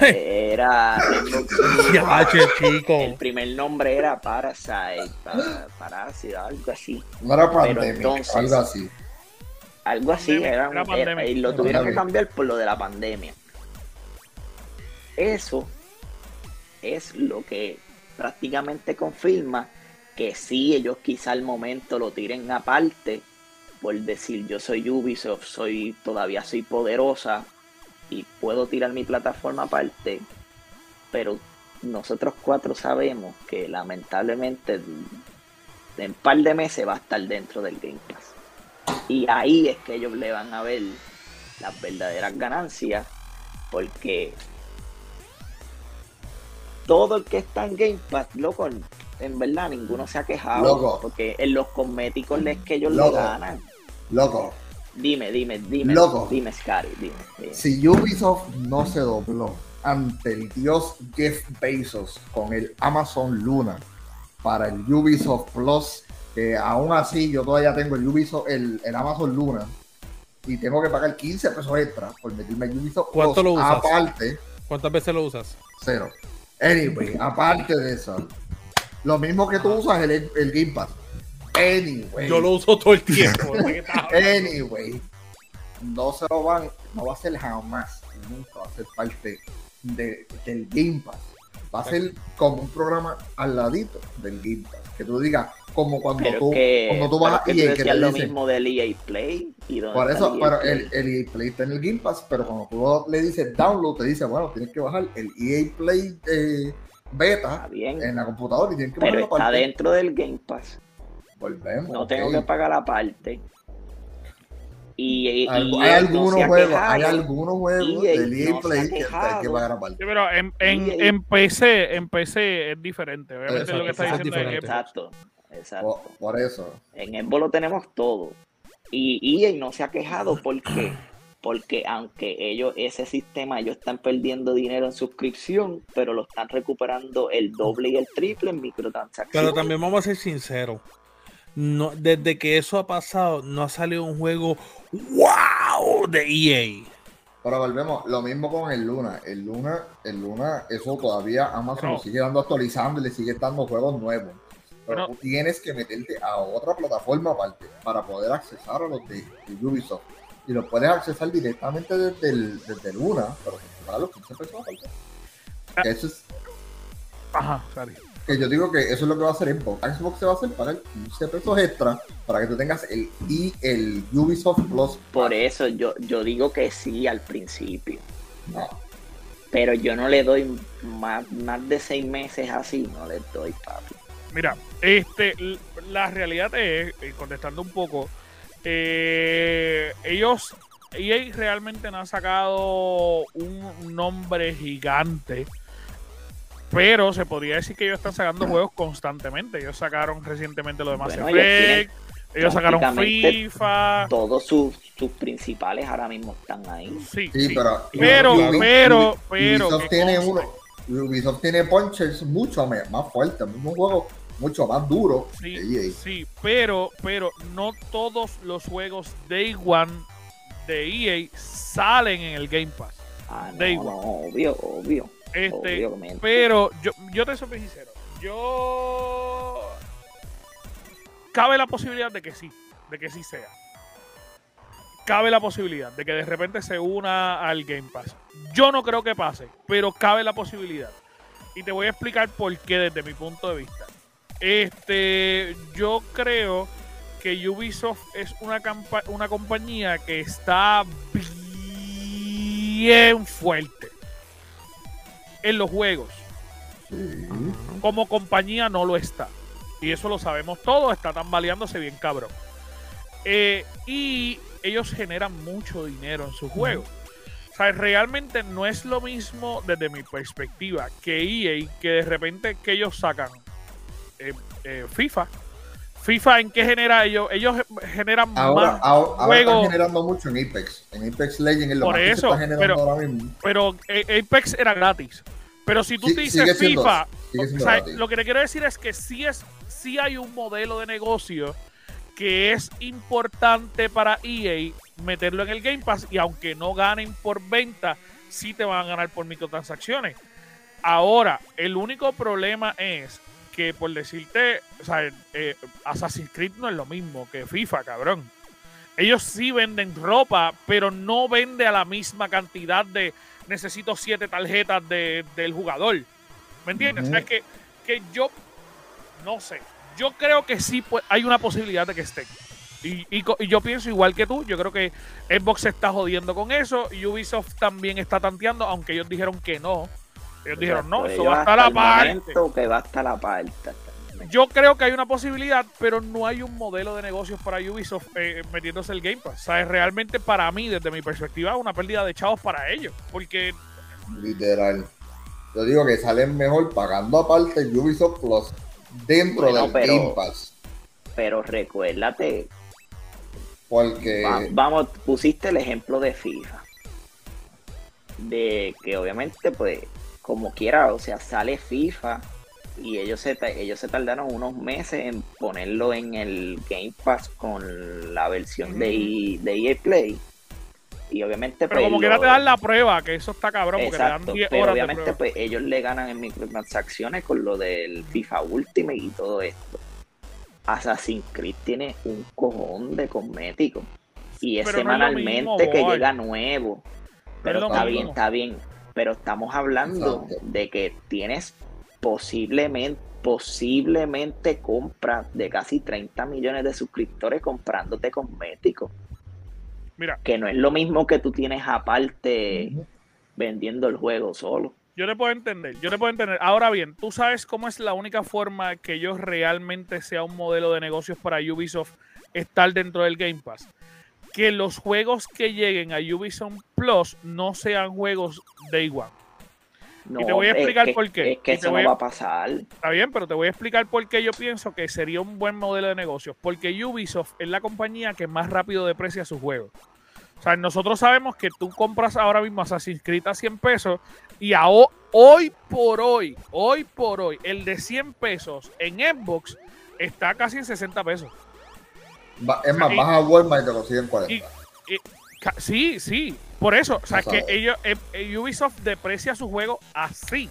Era Rainbow chico. El primer nombre era Parasite, para, Parásita, algo así. No era pandemia, algo así. Algo así, era, era pandemia. eh, y lo tuvieron que cambiar por lo de la pandemia. Eso es lo que prácticamente confirma que sí, ellos quizá al momento lo tiren aparte por decir yo soy Ubisoft, soy todavía soy poderosa y puedo tirar mi plataforma aparte, pero nosotros cuatro sabemos que lamentablemente en un par de meses va a estar dentro del Game Pass. Y ahí es que ellos le van a ver las verdaderas ganancias, porque todo el que está en Game Pass, loco, en verdad ninguno se ha quejado, Loco. porque en los cosméticos es que ellos le ganan. Loco, Dime, dime, dime, Loco. dime, Scary, dime. dime. si Ubisoft no se dobló ante el dios Jeff Bezos con el Amazon Luna para el Ubisoft Plus, que aún así yo todavía tengo el Ubisoft, el, el Amazon Luna, y tengo que pagar 15 pesos extra por meterme en Ubisoft ¿Cuánto Plus, lo usas? aparte, ¿Cuántas veces lo usas? cero. Anyway, aparte de eso, lo mismo que tú usas el, el Game Pass. Anyway. Yo lo uso todo el tiempo. Anyway, no se lo van, no va a ser jamás, nunca va a ser parte de- del Game Pass. Va a ser como un programa al ladito del Game Pass. Que tú digas, como cuando Pero tú, que, cuando tú vas a EA, que te lo dicen, mismo del EA Play. ¿y por eso, EA pero Play? el, el EA Play está en el Game Pass, pero cuando tú le dices download, te dice, bueno, tienes que bajar el EA Play eh, beta bien, en la computadora y tienes que pero bajarlo está dentro del Game Pass. Volvemos. No tengo que pagar la parte. Y, y- hay no algunos juegos, quejado. hay algunos juegos EA no Play que hay que pagar aparte. Sí, pero en, en, Y- en PC, en PC es diferente. Obviamente lo que está diciendo es. Exacto, exacto. Por, por eso. En Xbox lo tenemos todo. Y EA no se ha quejado porque porque aunque ellos ese sistema ellos están perdiendo dinero en suscripción, pero lo están recuperando el doble y el triple en microtransacciones. Pero también vamos a ser sinceros. No, desde que eso ha pasado, no ha salido un juego wow de EA. Pero volvemos, lo mismo con el Luna. El Luna, el Luna, eso todavía Amazon No. lo sigue dando actualizando y le sigue dando juegos nuevos. Pero No. tú tienes que meterte a otra plataforma aparte para poder accesar a los de, de Ubisoft. Y los puedes accesar directamente desde el, desde el Luna, pero pagar los 15 pesos aparte. Eso es, Ajá, sorry. Que yo digo que eso es lo que va a hacer Xbox. Xbox se va a hacer pagar 15 pesos extra para que tú tengas el y el Ubisoft Plus. Por eso yo, yo digo que sí al principio. No. Pero yo no le doy más, más de seis meses así, no le doy, papi. Mira, este, la realidad es, eh, contestando un poco, eh, ellos, EA realmente no han sacado un nombre gigante, pero se podría decir que ellos están sacando juegos constantemente. Ellos sacaron recientemente lo de Mass Bueno, Effect, Ellos sacaron FIFA. Todos sus, sus principales ahora mismo están ahí. Sí, Sí, sí. pero. Pero, Ubi- pero, Ubi- pero, Ubisoft tiene uno. Ubisoft tiene punchers mucho más fuertes, un juego mucho más duro Sí, que EA. sí, pero, pero no todos los juegos Day One de EA salen en el Game Pass. Ah, no, Da igual. no, obvio, obvio. Este, obviamente. pero yo, yo te soy sincero. Yo cabe la posibilidad de que sí, de que sí sea. Cabe la posibilidad de que de repente se una al Game Pass. Yo no creo que pase, pero cabe la posibilidad. Y te voy a explicar por qué desde mi punto de vista. Este, yo creo que Ubisoft es una, una compañía que está bien fuerte en los juegos. Sí. Como compañía no lo está. Y eso lo sabemos todos, está tambaleándose bien cabrón. Eh, y ellos generan mucho dinero en sus juegos. O sea, realmente no es lo mismo desde mi perspectiva que EA, que de repente que ellos sacan eh, eh, FIFA. FIFA en qué genera ellos, ellos generan Ahora, más ahora, están generando mucho en Apex. En Apex Legends es lo Por más que se eso, está generando pero- ahora mismo. pero eh, Apex era gratis. Pero si tú Sí, te dices siendo- FIFA, o sea, lo que te quiero decir es que sí, es, sí hay un modelo de negocio que es importante para EA meterlo en el Game Pass y aunque no ganen por venta, sí te van a ganar por microtransacciones. Ahora, el único problema es que por decirte, o sea, eh, Assassin's Creed no es lo mismo que FIFA, cabrón. Ellos sí venden ropa, pero no vende a la misma cantidad de necesito siete tarjetas de- del jugador. ¿Me entiendes? O sea, que, que yo no sé. Yo creo que sí pues, hay una posibilidad de que estén. Y, y y yo pienso igual que tú. Yo creo que Xbox se está jodiendo con eso. Y Ubisoft también está tanteando, aunque ellos dijeron que no. Ellos dijeron, no, eso va a estar hasta aparte. el momento que va hasta la parte. Yo creo que hay una posibilidad, pero no hay un modelo de negocios para Ubisoft eh, metiéndose el Game Pass. ¿Sabes? Realmente para mí, desde mi perspectiva, es una pérdida de chavos para ellos. Porque Literal. Yo digo que salen mejor pagando aparte Ubisoft Plus dentro Bueno, del pero- Game Pass. Pero recuérdate, Porque va- vamos, pusiste el ejemplo de FIFA. De que obviamente, pues, como quiera, o sea, sale FIFA y ellos se, ellos se tardaron unos meses en ponerlo en el Game Pass con la versión de, E- de EA Play. Y obviamente, pero pues, como quiera te dan la prueba, que eso está cabrón, porque Exacto, te dan 10 pero horas obviamente pues ellos le ganan en microtransacciones con lo del FIFA Ultimate y todo esto. Assassin's Creed tiene un cojón de cosméticos y es Pero no es lo semanalmente mismo, que llega nuevo. Pero está bien, está bien. Pero estamos hablando Exacto. de que tienes posiblemente posiblemente compras de casi 30 millones de suscriptores comprándote cosméticos. Mira, Que no es lo mismo que tú tienes aparte vendiendo el juego solo. yo te puedo entender, yo te puedo entender. Ahora bien, tú sabes cómo es la única forma que ellos realmente sea un modelo de negocios para Ubisoft estar dentro del Game Pass. Que los juegos que lleguen a Ubisoft Plus no sean juegos Day One. No, Y te voy a es explicar que- por qué. Es que eso no va a pasar. Está bien, pero te voy a explicar por qué yo pienso que sería un buen modelo de negocios. Porque Ubisoft es la compañía que más rápido deprecia sus juegos. O sea, nosotros sabemos que tú compras ahora mismo Assassin's Creed a 100 pesos y a ho- hoy por hoy, hoy por hoy, el de 100 pesos en Xbox está casi en 60 pesos. Es más, y- vas a Walmart y te consiguen 40. Ca- Sí, sí, por eso. O sea, No que ellos, eh, eh, Ubisoft deprecia su juego así.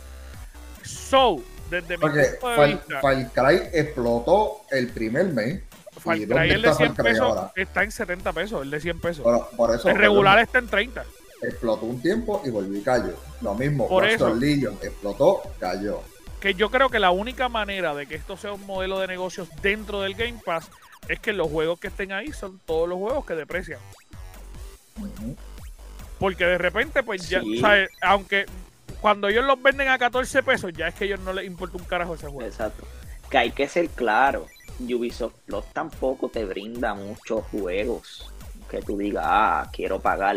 So, desde mi Porque punto de Far, vista, Far Cry explotó el primer mes. Far ¿Y Cry, dónde el de está 100 Far Cry pesos ahora? está en 70 pesos, el de 100 pesos. Por, por eso el regular está en 30. explotó un tiempo y volvió y cayó. Lo mismo, Por eso. Legion explotó, cayó. Que yo creo que la única manera de que esto sea un modelo de negocios dentro del Game Pass es que los juegos que estén ahí son todos los juegos que deprecian. Porque de repente, pues ya, Sí. ¿sabes? aunque cuando ellos los venden a 14 pesos, ya es que a ellos no les importa un carajo ese juego. Exacto. Que hay que ser claro. Ubisoft Plus tampoco te brinda muchos juegos que tú digas, ah, quiero pagar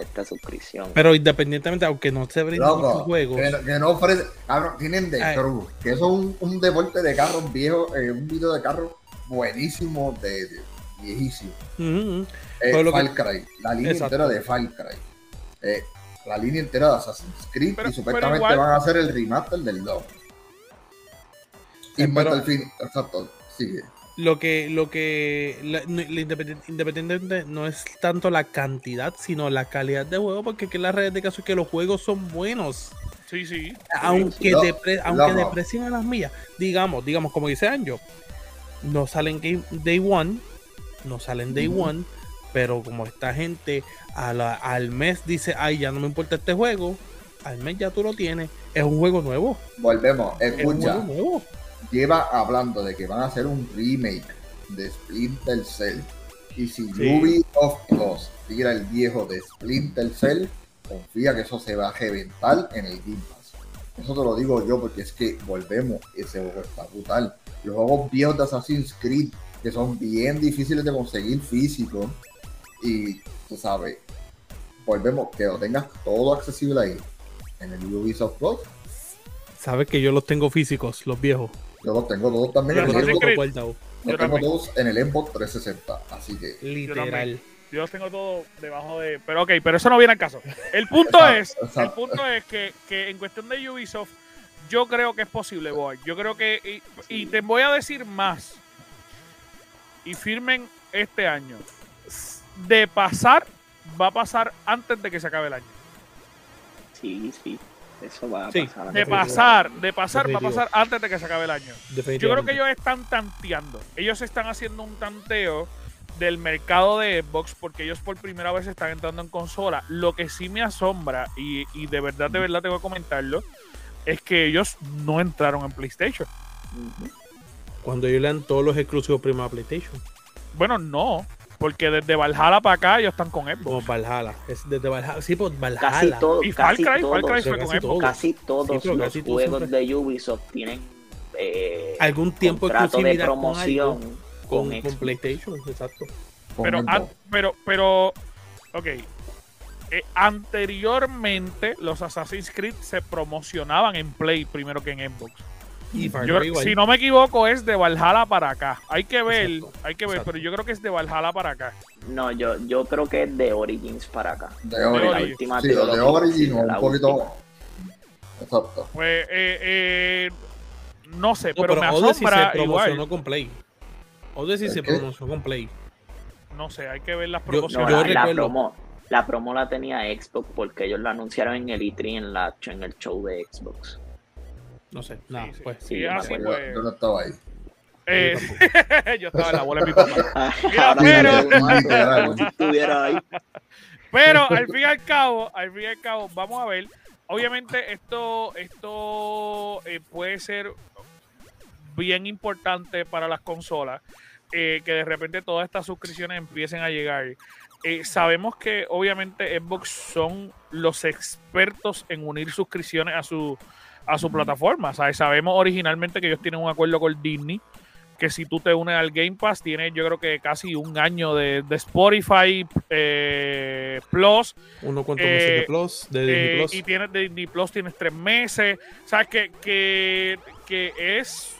esta suscripción. Pero independientemente, aunque no se brinden muchos juegos, que, que no ofrece. Cabrón, tienen de Ay. Que eso es un, un deporte de carros viejos, eh, un video de carros buenísimo de, de, viejísimo. Ujú. Eh, que- Far Cry, la línea Exacto. entera de Far Cry. Eh, la línea entera de Assassin's Creed Pero- y supuestamente igual- van a hacer el remaster del 2. Y Eh, pero- fin, exacto, sigue. Lo que, lo que, la- no- independientemente no es tanto la cantidad, sino la calidad de juego, porque aquí la red de caso es que los juegos son buenos. Sí, sí. aunque depre- lo aunque a las millas, digamos, digamos, como dice Anjo, no salen game day one, no salen day one, pero como esta gente a la- al mes dice, ay, ya no me importa este juego, al mes ya tú lo tienes, es un juego nuevo, Volvemos, es un escucha, juego nuevo. lleva hablando de que van a hacer un remake de Splinter Cell. Y si Sí. Ubisoft Plus tira el viejo de Splinter Cell, confía que eso se va a reventar en el Game Pass. Eso te lo digo yo porque es que volvemos, ese juego está brutal. Los juegos viejos de Assassin's Creed, que son bien difíciles de conseguir físico, y tú sabes, volvemos, que lo tengas todo accesible ahí en el Ubisoft Plus. Sabes que yo los tengo físicos, los viejos. Yo los tengo todos también Yo los tengo los tengo todos en el Xbox 360, así que literal. Yo los tengo todos debajo de. Pero ok, pero eso no viene al caso. El punto Exacto, es, el punto es que, que en cuestión de Ubisoft, yo creo que es posible, boy. Yo creo que. Y, y te voy a decir más. Y firmen este año. De pasar, va a pasar antes de que se acabe el año. Sí, sí. Eso va a Sí, pasar. De pasar, de pasar, va a pasar antes de que se acabe el año. Yo creo que ellos están tanteando. Ellos están haciendo un tanteo del mercado de Xbox porque ellos por primera vez están entrando en consola. Lo que sí me asombra, y, y de verdad, de verdad tengo que comentarlo, es que ellos no entraron en PlayStation. Cuando ellos le dan todos los exclusivos primero a PlayStation. Bueno, no, porque desde Valhalla para acá ellos están con Como Xbox. Valhalla. Es desde Valhalla. Sí, pues Valhalla. Casi todo, Y Far casi Cry, Far todos, Cry fue con casi Xbox. casi todos Sí, los casi todos juegos siempre- de Ubisoft tienen eh, Algún tiempo de con promoción con, con, con Xbox. PlayStation, exacto. con Pero, an- pero, pero, ok. Eh, anteriormente, los Assassin's Creed se promocionaban en Play primero que en Xbox. Y Yo si no me equivoco, es de Valhalla para acá. Hay que ver, Exacto, hay que ver, exacto. pero yo creo que es de Valhalla para acá. No, yo, yo creo que es de Origins para acá. de La Origin. Origin. última Sí, los de trilogía, Origin sí, o un la poquito. última. Exacto. Pues, eh, eh, no sé, No, pero, me Odyssey se asombra promocionó igual. con Play. Odyssey se ¿El qué? promocionó con Play. No sé, hay que ver las Yo- No, promociones. yo la, la recuerdo- promo, la promo la tenía Xbox porque ellos la anunciaron en el E3 en, la, en el show de Xbox. No sé, nada, sí. pues. Sí. Yo, pues. yo no estaba ahí. Eh, Yo estaba en la bola de mi papá. Mira, pero- si estuviera ahí. Pero al fin y al cabo, al fin y al cabo, vamos a ver. Obviamente esto, esto eh, puede ser bien importante para las consolas, eh, que de repente todas estas suscripciones empiecen a llegar. Eh, sabemos que obviamente Xbox son los expertos en unir suscripciones a su, a su plataforma. ¿sabes? Sabemos originalmente que ellos tienen un acuerdo con Disney, que si tú te unes al Game Pass, tienes yo creo que casi un año de, de Spotify eh, Plus Uno cuantos Eh, meses de Plus, de Disney eh, Plus. y tienes de Disney Plus, tienes tres meses. ¿Sabes? Que, que, que es.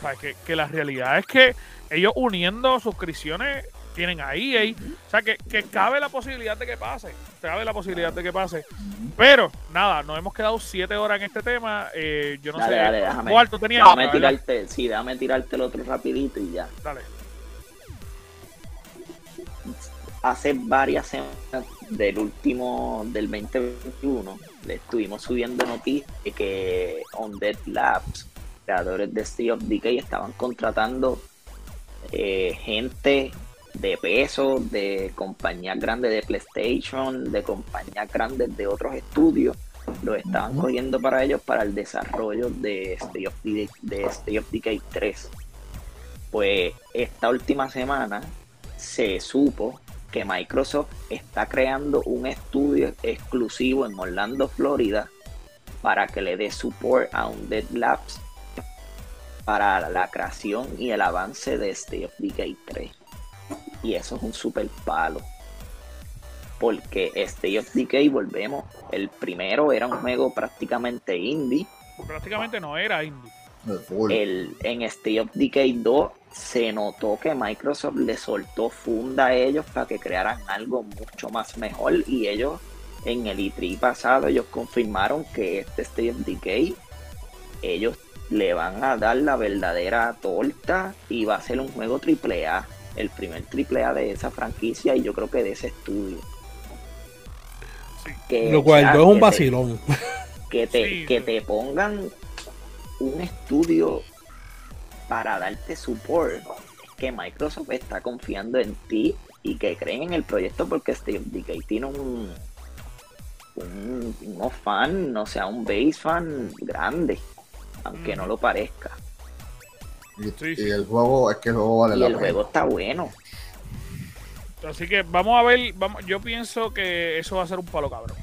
¿Sabes? Que, que la realidad es que ellos uniendo suscripciones tienen ahí, ahí. O sea, que, que cabe la posibilidad de que pase. Cabe la posibilidad de que pase. Pero, nada, nos hemos quedado siete horas en este tema. Eh, yo no Dale, sé. dale, déjame. ¿Cuál tú tenías? Déjame tirarte, sí, déjame tirarte el otro rapidito y ya. Dale. hace varias semanas del último del 2021 le estuvimos subiendo noticias de que On Dead Labs, creadores de Sea of Decay, estaban contratando eh, gente de peso de compañías grandes de PlayStation, de compañías grandes de otros estudios. Lo estaban cogiendo para ellos para el desarrollo de State of Decay, de State of Decay 3. Pues esta última semana se supo que Microsoft está creando un estudio exclusivo en Orlando, Florida, para que le dé support a Undead Labs para la creación y el avance de State of Decay 3. Y eso es un super palo. Porque State of Decay, volvemos, el primero era un juego prácticamente indie, Prácticamente no era indie. El, en State of Decay 2 se notó que Microsoft le soltó funda a ellos para que crearan algo mucho más mejor y ellos en el E3 pasado ellos confirmaron que este State of Decay ellos le van a dar la verdadera torta y va a ser un juego AAA, el primer AAA de esa franquicia y yo creo que de ese estudio. Sí. Que, Lo o cual sea, no es un que te- vacilón. que te, Sí, que te pongan un estudio para darte support. Que Microsoft está confiando en ti y que creen en el proyecto porque of Decay tiene un, un unos fan, o sea, un base fan grande, aunque no lo parezca. Y, Sí, y sí. el juego, es que el juego vale Y la el pena. juego está bueno. Así que vamos a ver, vamos, yo pienso que eso va a ser un palo cabrón.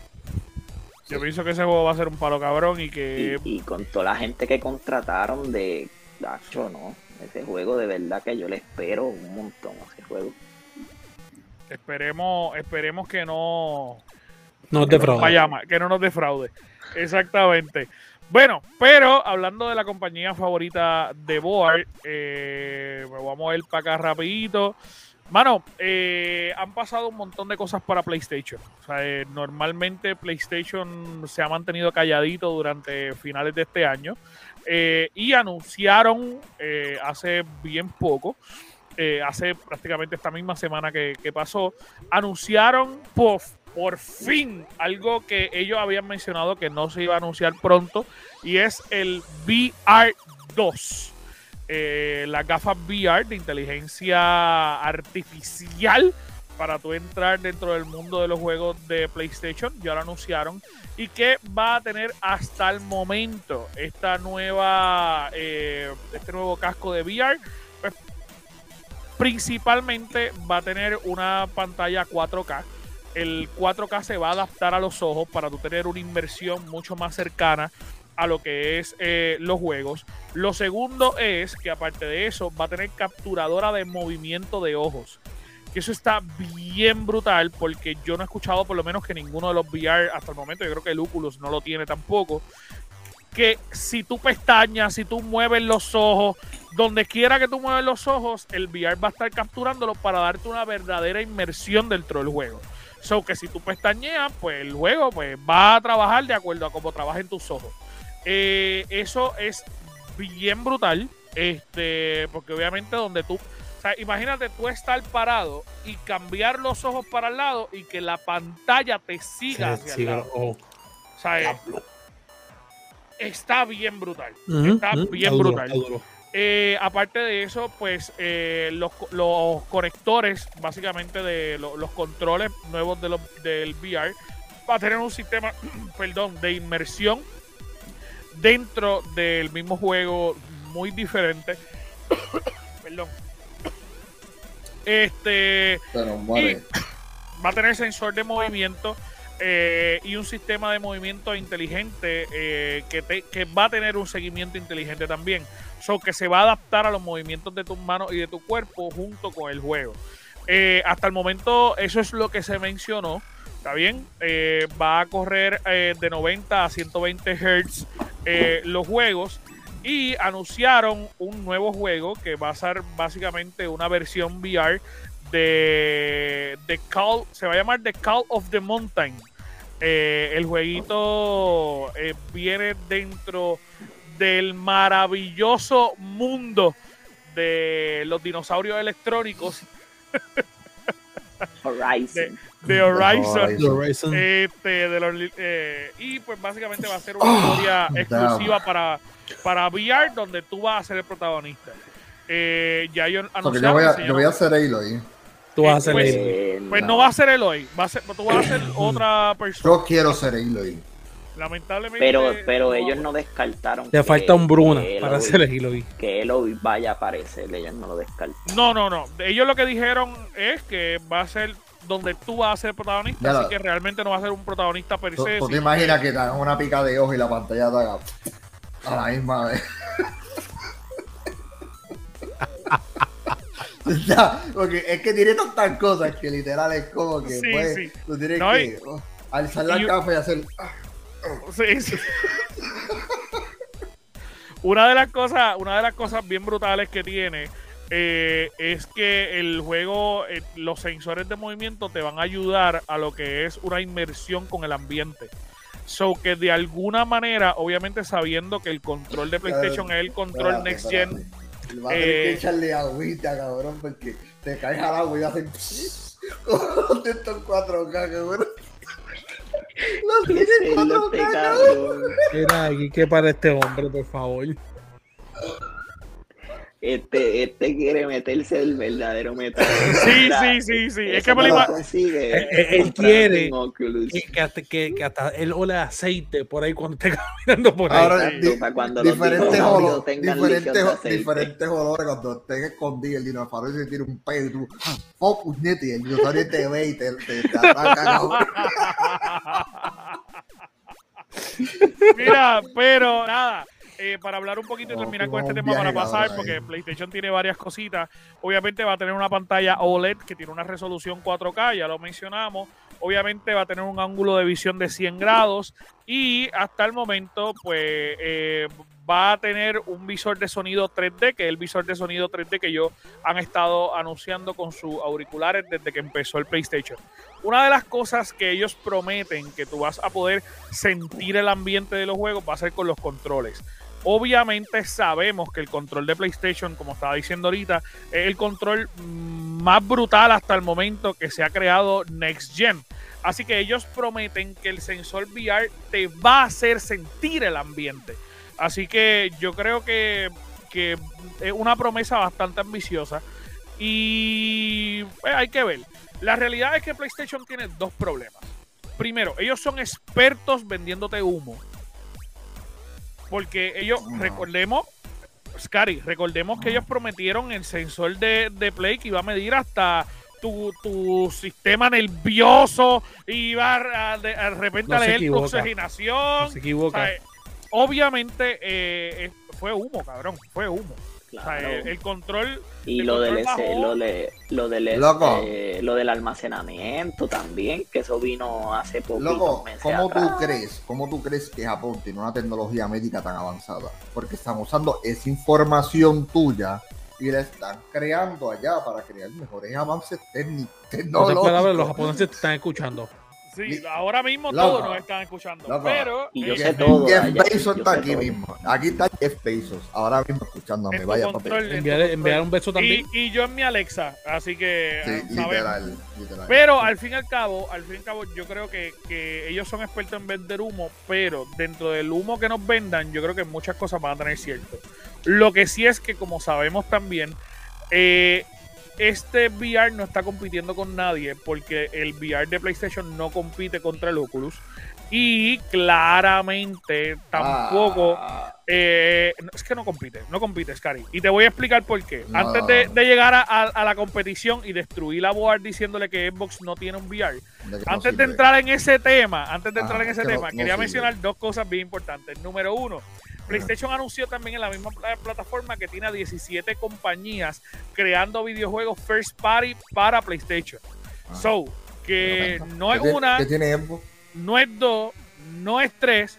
Yo pienso que ese juego va a ser un palo cabrón y que Y, y con toda la gente que contrataron de Dacho, no. Ese juego de verdad que yo le espero un montón a ese juego. esperemos, esperemos que no, No es que no nos defraude. vaya que no nos defraude. Exactamente. Bueno, pero hablando de la compañía favorita de Board, eh, me voy a mover para acá rapidito. Mano, eh, han pasado un montón de cosas para PlayStation. O sea, eh, normalmente PlayStation se ha mantenido calladito durante finales de este año. eh, y anunciaron hace bien poco, hace prácticamente esta misma semana que, pasó, anunciaron por fin algo que ellos habían mencionado que no se iba a anunciar pronto y es el VR2. Eh, las gafas VR de inteligencia artificial para tú entrar dentro del mundo de los juegos de PlayStation. Ya lo anunciaron. Y que va a tener hasta el momento esta nueva, eh, este nuevo casco de VR. Pues, principalmente va a tener una pantalla 4K. El 4K se va a adaptar a los ojos para tú tener una inversión mucho más cercana a lo que es eh, los juegos. Lo segundo es que aparte de eso va a tener capturadora de movimiento de ojos. Que eso está bien brutal porque yo no he escuchado por lo menos que ninguno de los VR hasta el momento, yo creo que el Oculus no lo tiene tampoco, que si tú pestañas, si tú mueves los ojos, donde quiera que tú mueves los ojos, el VR va a estar capturándolo para darte una verdadera inmersión dentro del juego. So que si tú pestañeas, pues el juego pues, va a trabajar de acuerdo a cómo trabajen tus ojos. Eh, eso es bien brutal. Este, porque obviamente donde tú. O sea, imagínate tú estar parado y cambiar los ojos para el lado y que la pantalla te siga Sí, hacia sí, el lado. oh. O sea, está bien brutal. Está bien duro, brutal. está duro. Eh, aparte de eso, pues eh, los, los conectores, básicamente de lo- los controles nuevos de los, del VR, va a tener un sistema, perdón, de inmersión dentro del mismo juego muy diferente. perdón. Este Pero, madre, va a tener sensor de movimiento eh, y un sistema de movimiento inteligente eh, que, te- que va a tener un seguimiento inteligente también. So que se va a adaptar a los movimientos de tus manos y de tu cuerpo junto con el juego. Eh, hasta el momento, eso es lo que se mencionó. ¿Está bien? Va a correr de 90 a 120 Hz los juegos. Y anunciaron un nuevo juego que va a ser básicamente una versión VR de, de Call, se va a llamar The Call of the Mountain. Eh, el jueguito eh, viene dentro del maravilloso mundo de los dinosaurios electrónicos Horizon. de Horizon. Este, de los, eh, y pues básicamente va a ser una historia exclusiva para, para VR donde tú vas a ser el protagonista. Eh, ya ellos o sea, que anunciaron yo, voy a, yo voy a llama- hacer Aloy. Tú vas a hacer pues, Pues no. va a ser Eloy, va a ser, tú vas a ser otra persona. Yo quiero ser Aloy. Lamentablemente. Pero, pero no- ellos no descartaron. Te que- falta un Bruna que para Eloy- hacer el Hilo Que Eloy vaya a aparecer, ellos no lo descartan. No, no, no. Ellos lo que dijeron es que va a ser donde tú vas a ser protagonista, Ya así lo- que realmente no va a ser un protagonista per ¿Tú, se. tú te imaginas que te hagan una pica de ojo y la pantalla te haga a la misma vez? Porque es que tiene tantas cosas que literal es como que Sí, pues, sí. tú tienes No, que oh, alzar la y- café y hacer ah, Sí, sí. una de las cosas, una de las cosas bien brutales que tiene eh, es que el juego, eh, los sensores de movimiento te van a ayudar a lo que es una inmersión con el ambiente. So que de alguna manera, obviamente sabiendo que el control de PlayStation es el control Next Gen. Va a tener que Eh, echarle agüita, cabrón, porque te caes al agua y hacen con estos 4K, cabrón. Los ¿Qué tiene es lo 4K, este cabrón. cabrón? Mira, aquí que para este hombre, por favor. Este, este quiere meterse el verdadero metal. Sí, sí, sí, sí. Es que me no lo consigue Él- él- él quiere. Que, que hasta, que, que hasta él ole aceite por ahí cuando esté caminando por ahí. Ahora, di- para cuando los diferentes, olores, tengan diferentes, diferentes olores cuando estén escondidos el dinosaurio se tira un pedo y tú oh puñete y el dinosaurio te ve y te, te, te ataca. Mira, pero nada. Eh, para hablar un poquito y terminar con este tema para pasar, porque. PlayStation tiene varias cositas. Obviamente va a tener una pantalla OLED que tiene una resolución 4K, ya lo mencionamos. Obviamente va a tener un ángulo de visión de 100 grados y hasta el momento, pues eh, va a tener un visor de sonido 3D, que es el visor de sonido 3D que ellos han estado anunciando con sus auriculares desde que empezó el PlayStation. Una de las cosas que ellos prometen que tú vas a poder sentir el ambiente de los juegos va a ser con los controles. Obviamente sabemos que el control de PlayStation, como estaba diciendo ahorita, es el control más brutal hasta el momento que se ha creado Next Gen. Así que ellos prometen que el sensor VR te va a hacer sentir el ambiente. Así que yo creo que, que es una promesa bastante ambiciosa. Y pues, hay que ver. La realidad es que PlayStation tiene dos problemas. Primero, ellos son expertos vendiéndote humo. Porque ellos, No. recordemos, Scary, recordemos que ellos prometieron el sensor de, de Play que iba a medir hasta tu, tu sistema nervioso, iba a, a- de a repente No a leer tu oxigenación. No se equivoca. O sea, obviamente eh, fue humo, cabrón, fue humo. O sea, Claro. el, el control Y el lo del, control bajó. lo, de, lo, del, Loco. este, lo del almacenamiento también, que eso vino hace poco. Loco, ¿cómo tú crees? ¿Cómo tú crees que Japón tiene una tecnología médica tan avanzada? Porque están usando esa información tuya y la están creando allá para crear mejores avances técnicos. Palabras, los japoneses te están escuchando. Sí, ahora mismo Loco. todos nos están escuchando. Loco. Pero Y yo eh, sé todo. Jeff allá, Bezos yo está aquí todo. mismo. Aquí está Jeff Bezos, ahora mismo escuchándome. en tu Vaya control, papel. en tu Enviar, un beso también. Y, y yo en mi Alexa, así que Sí, eh, literal, literal. Pero al fin y al cabo, al fin y al cabo, yo creo que, que ellos son expertos en vender humo, pero dentro del humo que nos vendan, yo creo que muchas cosas van a tener cierto. Lo que sí es que, como sabemos también, eh, este VR no está compitiendo con nadie porque el VR de PlayStation no compite contra el Oculus. Y claramente tampoco Ah, eh, es que no compite, no compite, Scary. Y te voy a explicar por qué. No. Antes de, de llegar a, a- a la competición y destruir la board diciéndole que Xbox no tiene un VR, de que no antes de entrar en ese tema, antes de Ah, entrar en ese tema, no quería mencionar dos cosas bien importantes. Número uno, PlayStation anunció también en la misma pla- plataforma que tiene a 17 compañías creando videojuegos first party para PlayStation. Ah. So, que no es ¿qué tiene- una, ¿Qué tiene Xbox? no es dos, no es tres,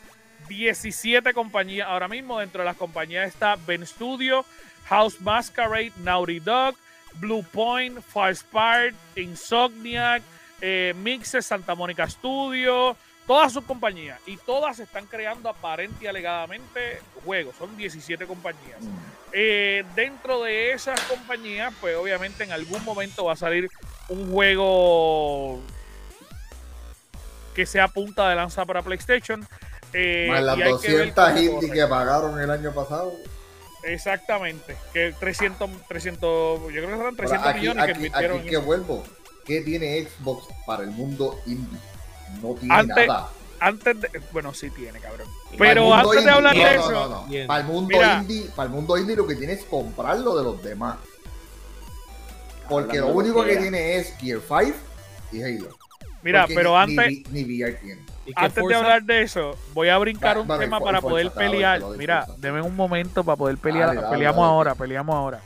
17 compañías. Ahora mismo dentro de las compañías está Ben Studio, House Masquerade, Naughty Dog, Blue Point, Farspart, Insomniac, eh, Mixes, Santa Mónica Studio, todas sus compañías. Y todas están creando aparente y alegadamente juegos. Son 17 compañías. Eh, dentro de esas compañías, pues obviamente en algún momento va a salir un juego que sea punta de lanza para PlayStation. Eh, Más las y hay que ver 200 cómo indie corre. que pagaron el año pasado. Exactamente. Que 300, 300 yo creo que serán 300 Ahora, aquí, millones que invirtieron aquí que vuelvo. ¿Qué tiene Xbox para el mundo indie? No tiene Antes- nada. Antes de, bueno, sí tiene, cabrón. Pero antes de hablar no, de eso, no, no. Bien. Para el mundo Mira. indie, para el mundo indie lo que tiene es comprarlo de los demás. Porque lo único que tiene es Gear 5 y Halo. mira, Porque pero ni, antes, ni, ni VR tiene. ¿Y qué antes de hablar de eso, voy a brincar Va- un va, tema para poder pelear. Mira, deme un momento para poder pelear. Dale, dale, peleamos dale. ahora, peleamos ahora.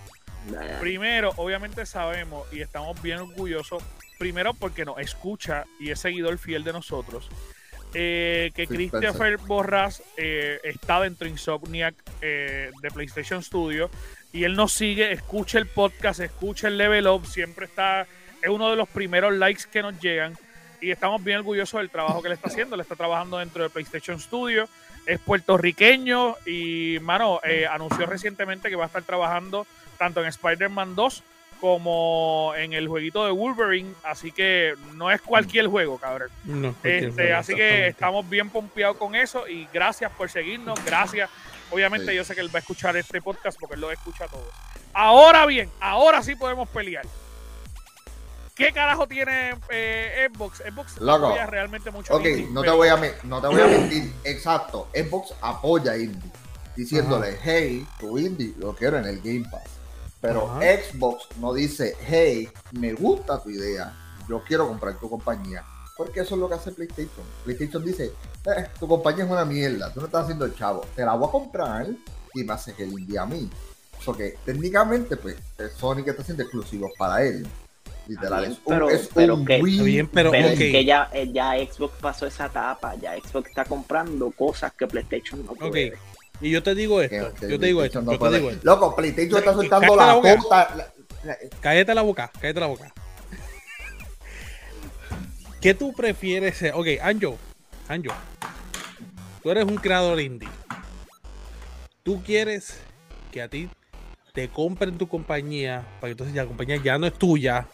Primero, obviamente sabemos y estamos bien orgullosos. Primero, porque nos escucha y es seguidor fiel de nosotros. eh, que Sí, Christopher Borras eh, está dentro de Insomniac eh, de PlayStation Studio y él nos sigue, escucha el podcast, escucha el Level Up, siempre está, es uno de los primeros likes que nos llegan y estamos bien orgullosos del trabajo que le está haciendo. Le está trabajando dentro de PlayStation Studio, es puertorriqueño y, mano, anunció recientemente que va a estar trabajando tanto en Spider-Man 2 como en el jueguito de Wolverine, así que no es cualquier juego, cabrón. No, cualquier Este, juego, así que estamos bien pompeados con eso y gracias por seguirnos, gracias. Obviamente Sí. yo sé que él va a escuchar este podcast porque él lo escucha todo. Ahora bien, ahora sí podemos pelear. ¿Qué carajo tiene eh, Xbox? Xbox Loco. apoya realmente mucho. Ok, indie, no te pero- voy a no te voy a mentir. Exacto. Xbox apoya indie. Diciéndole, hey, tu indie lo quiero en el Game Pass. Pero Ajá. Xbox no dice, hey, me gusta tu idea. Yo quiero comprar tu compañía. Porque eso es lo que hace PlayStation. PlayStation dice, "Eh, tu compañía es una mierda. Tú no estás haciendo el chavo. Te la voy a comprar y me haces el indie a mí. Eso que técnicamente, pues, que está haciendo exclusivos para él. Literal, Bien, es un, pero- es pero un que- bien, pero, Pero ok. es que ya, eh, ya Xbox pasó esa etapa, ya Xbox está comprando cosas que PlayStation no puede. Ok. Y yo te digo esto, yo te digo esto, no yo te digo esto. Loco, PlayStation está soltando la la la- Cállate la boca, cállate la boca. ¿Qué tú prefieres ser? Ok, Anjo, Anjo, tú eres un creador indie. Tú quieres que a ti te compren tu compañía, para que entonces la compañía ya no es tuya.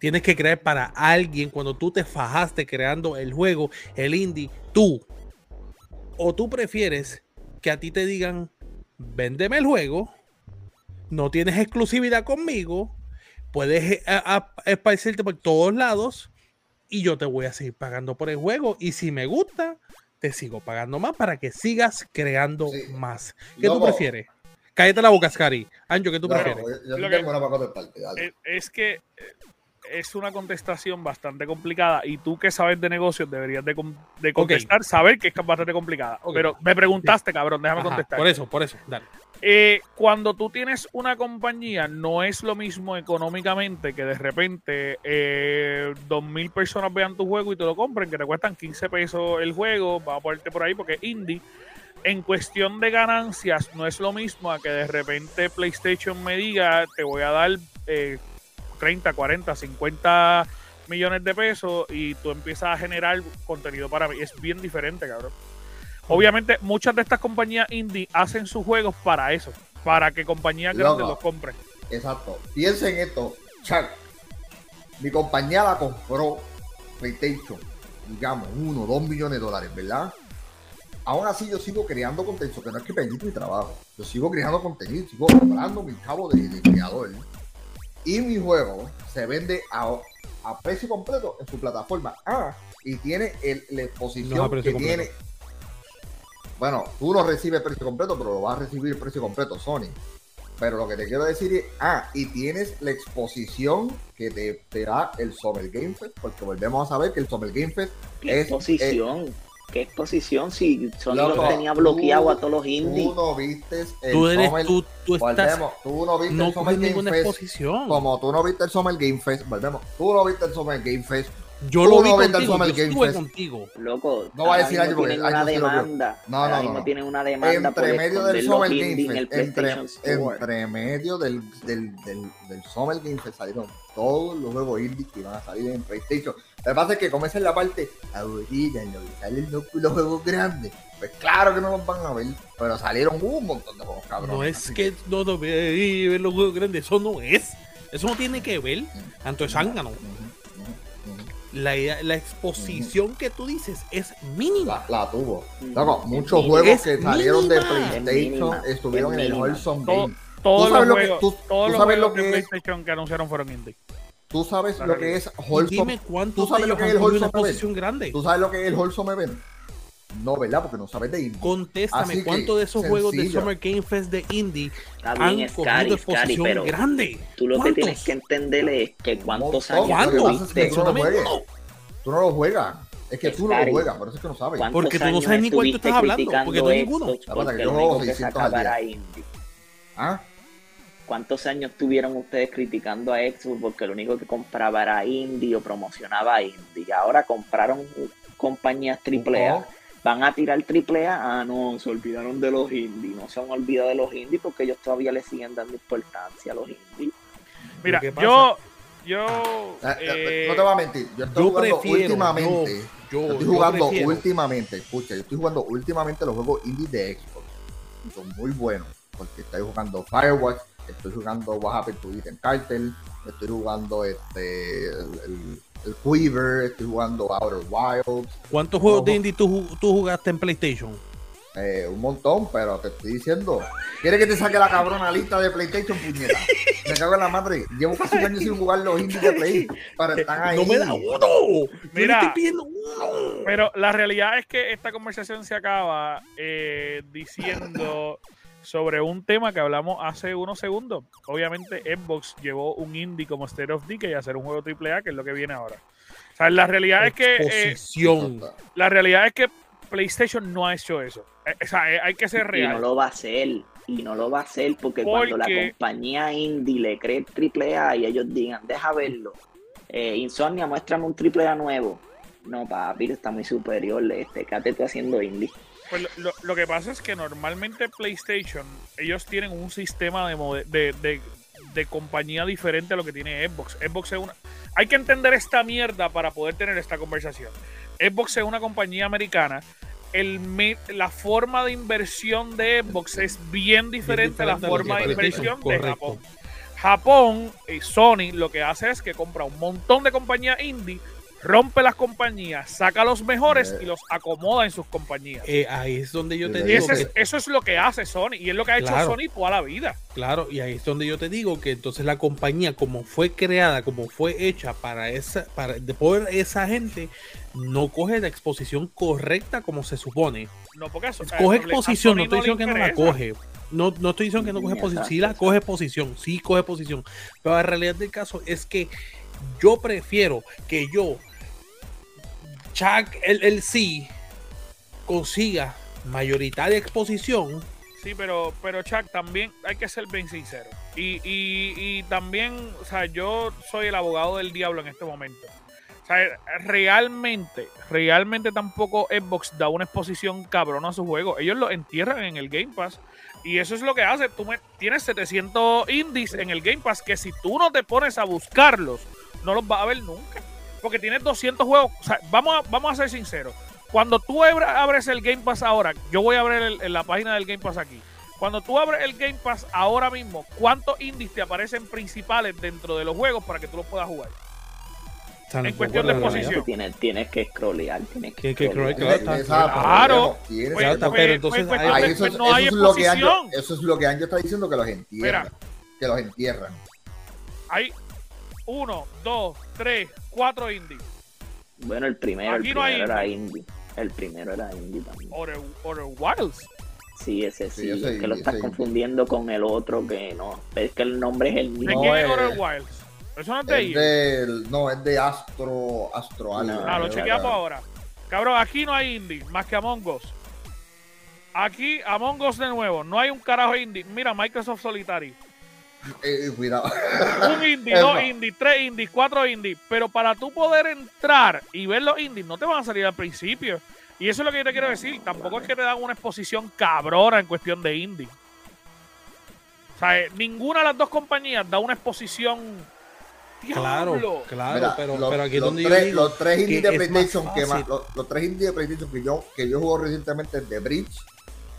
Tienes que crear para alguien cuando tú te fajaste creando el juego, el indie, tú. O tú prefieres que a ti te digan, véndeme el juego, no tienes exclusividad conmigo, puedes eh, esparcirte por todos lados y yo te voy a seguir pagando por el juego. Y si me gusta, te sigo pagando más para que sigas creando Sí. más. ¿Qué tú prefieres? Cállate la boca, Scary. Anjo, ¿qué tú No, prefieres? yo- yo Lo tengo que- una para contestarte, dale. Es, es que eh, es una contestación bastante complicada y tú que sabes de negocios deberías de, con- de contestar, saber que es bastante complicada. Pero me preguntaste, cabrón, déjame Ajá, contestar. por eso, por eso, dale. Eh, cuando tú tienes una compañía, no es lo mismo económicamente que de repente eh, dos mil personas vean tu juego y te lo compren, que te cuestan 15 pesos el juego, va a ponerte por ahí porque es indie. En cuestión de ganancias, no es lo mismo a que de repente PlayStation me diga, te voy a dar eh, 30, 40, 50 millones de pesos y tú empiezas a generar contenido para mí. Es bien diferente, cabrón. Obviamente, muchas de estas compañías indie hacen sus juegos para eso, para que compañías Loco. grandes los compren. Exacto. Piensen esto, Chuck. Mi compañía la compró PlayStation, digamos, uno, dos millones de dólares, ¿verdad? Aún así yo sigo creando contenido, que no es que perdí mi trabajo. Yo sigo creando contenido, sigo cobrando mi cabo de, de creador. Y mi juego se vende a, a precio completo en su plataforma. Ah, y tiene el- la No exposición precio que completo. tiene. Bueno, tú no recibes precio completo, pero lo vas a recibir precio completo, Sony. Pero lo que te quiero decir es, ah, y tienes la exposición que te, te da el Summer Game Fest, porque volvemos a saber que el Summer Game Fest ¿Qué es... exposición? ¿Qué exposición? Si Sony Loco, los tenía bloqueado tú- a todos los indies. Tú no viste el Tú eres, Summer... tú, tú estás, tú no viste no el Summer coges Game ninguna Fest. exposición. Como tú no viste el Summer Game Fest, volvemos, tú no viste el Summer Game Fest. Yo tú lo vi no viste el contigo, Summer yo Game estuve Fest. contigo. Loco, No voy a decir algo tienen una demanda. No, no, no. tienen una demanda Entre medio del Summer Game indies en el Fest, entre, medio del, del, del, del Summer Game Fest salieron todos los juegos indie que iban a salir en PlayStation. Lo que pasa es que como esa es la parte aburrida en lo que salen los, los juegos grandes, pues claro que no los van a ver, pero salieron un montón de juegos cabrones. No es que no, no ve- ver los juegos grandes, eso no es. Eso no tiene que ver. Tanto es zángano. La, idea- la exposición que tú dices es mínima. La, la tuvo. Loco, muchos juegos que salieron de Es PlayStation mínima. estuvieron Es en el. Wholesome Todo- Game. Todos los que- juegos, tú- todos los juegos de PlayStation que anunciaron fueron indie. Tú sabes lo que que es dime cuántos ¿Tú sabes lo que es el Event? exposición grande. ¿Tú sabes lo que es el Wholesome Event? No, ¿verdad? Porque no sabes de indie. Contéstame Así que, cuántos de esos juegos de sencillo. Summer Game Fest de Indie Está han bien, cogido exposición pero grande. tú lo que ¿Cuántos? tienes que entender es que cuántos años Lo que que tú no lo juegues. Tú no lo juegas. Es que tú no lo juegas, por eso es que no sabes. ¿Cuántos Porque tú no sabes ni tú estuviste estás hablando, porque no hay ninguno. Verdad que Porque yo lo juego único que 600 al día. ¿Ah? ¿Cuántos años tuvieron ustedes criticando a Xbox porque lo único que compraba era indie o promocionaba indie? Ahora compraron compañías AAA. Van a tirar AAA. Ah, no, se olvidaron de los indies. No se han olvidado de los indies porque ellos todavía le siguen dando importancia a los indies. Mira, yo, yo. Ah, eh, no te voy a mentir, yo estoy yo jugando prefiero, últimamente. yo- Yo, estoy jugando últimamente, escucha, yo estoy jugando últimamente los juegos indie de Xbox. Y son muy buenos. Porque estoy jugando Firewatch, estoy jugando What Happened to Ethan Cartel, estoy jugando este el, el- el Quiver, estoy jugando Outer Wilds, ¿Cuántos juegos de indie tú, tú jugaste en PlayStation? eh, un montón, pero te estoy diciendo. ¿Quieres que te saque la cabrona lista de PlayStation, puñeta? Me cago en la madre. Llevo casi un año sin jugar los indies de Play. Pero están ahí. No me da uno. Mira. estoy pidiendo uno. Pero la realidad es que esta conversación se acaba eh, diciendo sobre un tema que hablamos hace unos segundos. Obviamente, Xbox llevó un indie como State of Decay a hacer un juego AAA, que es lo que viene ahora. O sea, la realidad es que eh, la realidad es que PlayStation no ha hecho eso. Eh, o sea, eh, hay que ser Y no real. lo va a hacer. Y no lo va a hacer porque, cuando la compañía indie le cree el triple A y ellos digan, deja verlo. Eh, Insomnia, muéstrame un triple A nuevo. No, papi, está muy superior. Este, ¿qué tú haciendo indie? Pues lo, lo- lo que pasa es que normalmente PlayStation, ellos tienen un sistema de, mode- de, de- de compañía diferente a lo que tiene Xbox. Xbox es una... Hay que entender esta mierda para poder tener esta conversación. Xbox es una compañía americana. El la forma de inversión de Xbox es bien diferente a la diferente a lo forma de inversión de. Japón. Japón, y Sony, lo que hace es que compra un montón de compañías indie, rompe las compañías, saca los mejores Eh. y los acomoda en sus compañías. Eh, ahí es donde yo te Y digo ese es- que, eso es lo que hace Sony y es lo que ha hecho Claro. Sony toda la vida. claro, y ahí es donde yo te digo que entonces la compañía como fue creada, como fue hecha para esa, para de por esa gente, no coge la exposición correcta como se supone. No, porque eso, Coge eh, a exposición, no estoy diciendo que no la coge. No, no estoy diciendo que no coge posición. Sí la coge posición, sí coge posición. Pero la realidad del caso es que yo prefiero que yo, Chuck, sí, consiga mayoritaria exposición. Sí, pero, pero Chuck, también hay que ser bien sincero. Y, y, y también, o sea, yo soy el abogado del diablo en este momento. O sea, realmente, realmente tampoco Xbox da una exposición cabrona a su juego. Ellos lo entierran en el Game Pass. Y eso es lo que hace. Tú me- tienes 700 indies en el Game Pass que si tú no te pones a buscarlos, no los vas a ver nunca. Porque tienes 200 juegos. O sea, vamos a, vamos a ser sinceros. Cuando tú abres el Game Pass ahora, yo voy a abrir el- la página del Game Pass aquí. Cuando tú abres el Game Pass ahora mismo, ¿cuántos indies te aparecen principales dentro de los juegos para que tú los puedas jugar? En cuestión de exposición. Tienes, tienes que scrollear, tienes que, Que- que scrollear. Claro, pero entonces no hay exposición. eso es lo que Anjo está diciendo que los entierran. Mira. Que los entierran. Hay uno, dos, tres, cuatro indies. Bueno, el primero, el no primero era indie. El primero era indie también. Outer, Outer Wilds. Sí, ese Sí, sí. ese es que lo indie, estás confundiendo con el otro que no. Es que el nombre es el ¿De mismo. No, quién es eh, Outer Wilds? Eso no es de Es EA. del, no, es de Astro, Astro algo. No, Ah, lo eh, chequeamos ahora. Cabrón, aquí no hay indie, más que Among Us. Aquí, Among Us de nuevo, no hay un carajo indie. Mira, Microsoft Solitary. Eh, cuidado. Un indie, Es dos más. indies, tres indies, cuatro indies. Pero para tú poder entrar y ver los indies, no te van a salir al principio. Y eso es lo que yo te quiero decir. Tampoco es que te dan una exposición cabrona en cuestión de indie. O sea, eh, ninguna de las dos compañías da una exposición. Claro, ¡Diablo! claro, Mira, pero, los, pero aquí los donde yo tres, digo, los tres indies que de PlayStation que más, los, los tres indies de PlayStation que yo que yo juego recientemente es The Bridge.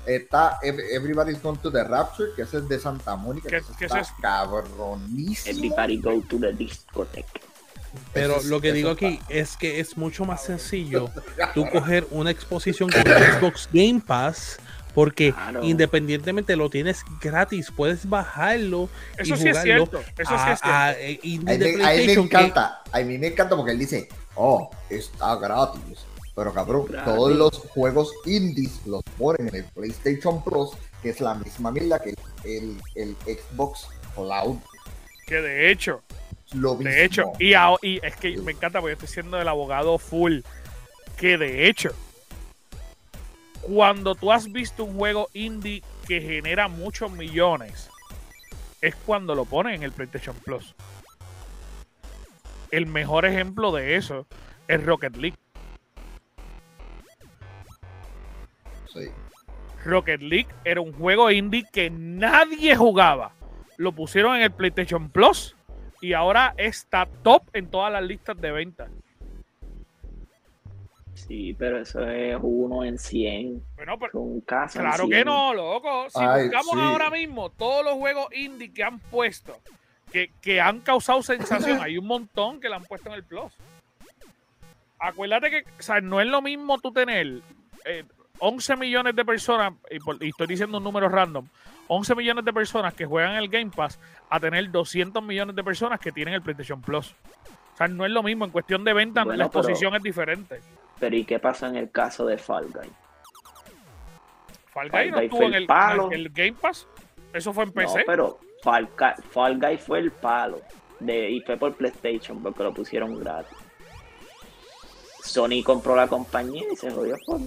Está Ev- Everybody's Gone to the Rapture, que ese es de Santa Mónica, ¿Qué- que, qué es está cabronísimo. Everybody go to the discotheque. Pero es- lo que digo está- aquí es que es mucho más sencillo tú coger una exposición con Xbox Game Pass porque Claro. independientemente lo tienes gratis, puedes bajarlo Eso y sí es jugarlo cierto. Eso sí es cierto. a, eh, A mí, me- a mí me PlayStation que- encanta, a mí me encanta porque él dice, oh, está gratis. Pero cabrón, todos los juegos indies los ponen en el PlayStation Plus, que es la misma mierda que el, el Xbox Cloud. Que de hecho, Lo mismo. De hecho, y, a- y es que me encanta porque yo estoy siendo el abogado full. Que de hecho, cuando tú has visto un juego indie que genera muchos millones, es cuando lo ponen en el PlayStation Plus. El mejor ejemplo de eso es Rocket League. Sí. Rocket League era un juego indie que nadie jugaba. Lo pusieron en el PlayStation Plus y ahora está top en todas las listas de ventas. Sí, pero eso es uno en 100. Bueno, pero Un caso en claro 100. que no, loco. Si Ay, buscamos sí. ahora mismo todos los juegos indie que han puesto, que, que han causado sensación, hay un montón que la han puesto en el Plus. Acuérdate que, o sea, no es lo mismo tú tener eh, 11 millones de personas, y, por- y estoy diciendo un número random, 11 millones de personas que juegan el Game Pass a tener 200 millones de personas que tienen el PlayStation Plus. O sea, no es lo mismo. En cuestión de venta, Bueno, la pero- exposición es diferente. Pero ¿y qué pasa en el caso de Fall Guy? Fall Fall Guy no Guy estuvo en el palo. en el Game Pass. Eso fue en No, PC. pero Fall, Guy fue el palo. De, y fue por PlayStation porque lo pusieron gratis. Sony compró la compañía y se jodió por.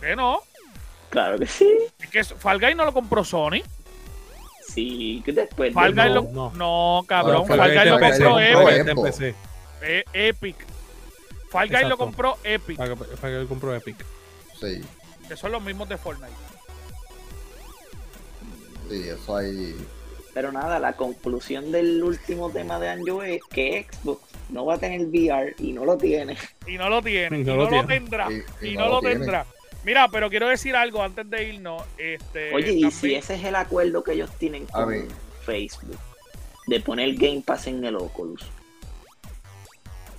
Que no. Claro que sí. Es que Fall Guy no lo compró Sony. Sí, que después Fall de- Guy lo. no. No, cabrón. No, Fall Fall Guy Guy lo compró Epic. Eh, Epic. Fall Guy lo compró Epic. Que, para que compró Epic. Sí, Que son los mismos de Fortnite. sí, eso hay. Pero nada, la conclusión del último tema de Anjo es que Xbox no va a tener VR y no lo tiene. Y no lo tiene. Y Y no no, lo lo tendrá. Y- Y, y no, no lo lo tiene. Mira, pero quiero decir algo antes de irnos. Este, Oye, y si ese es el acuerdo que ellos tienen A con ver. Facebook de poner Game Pass en el Oculus,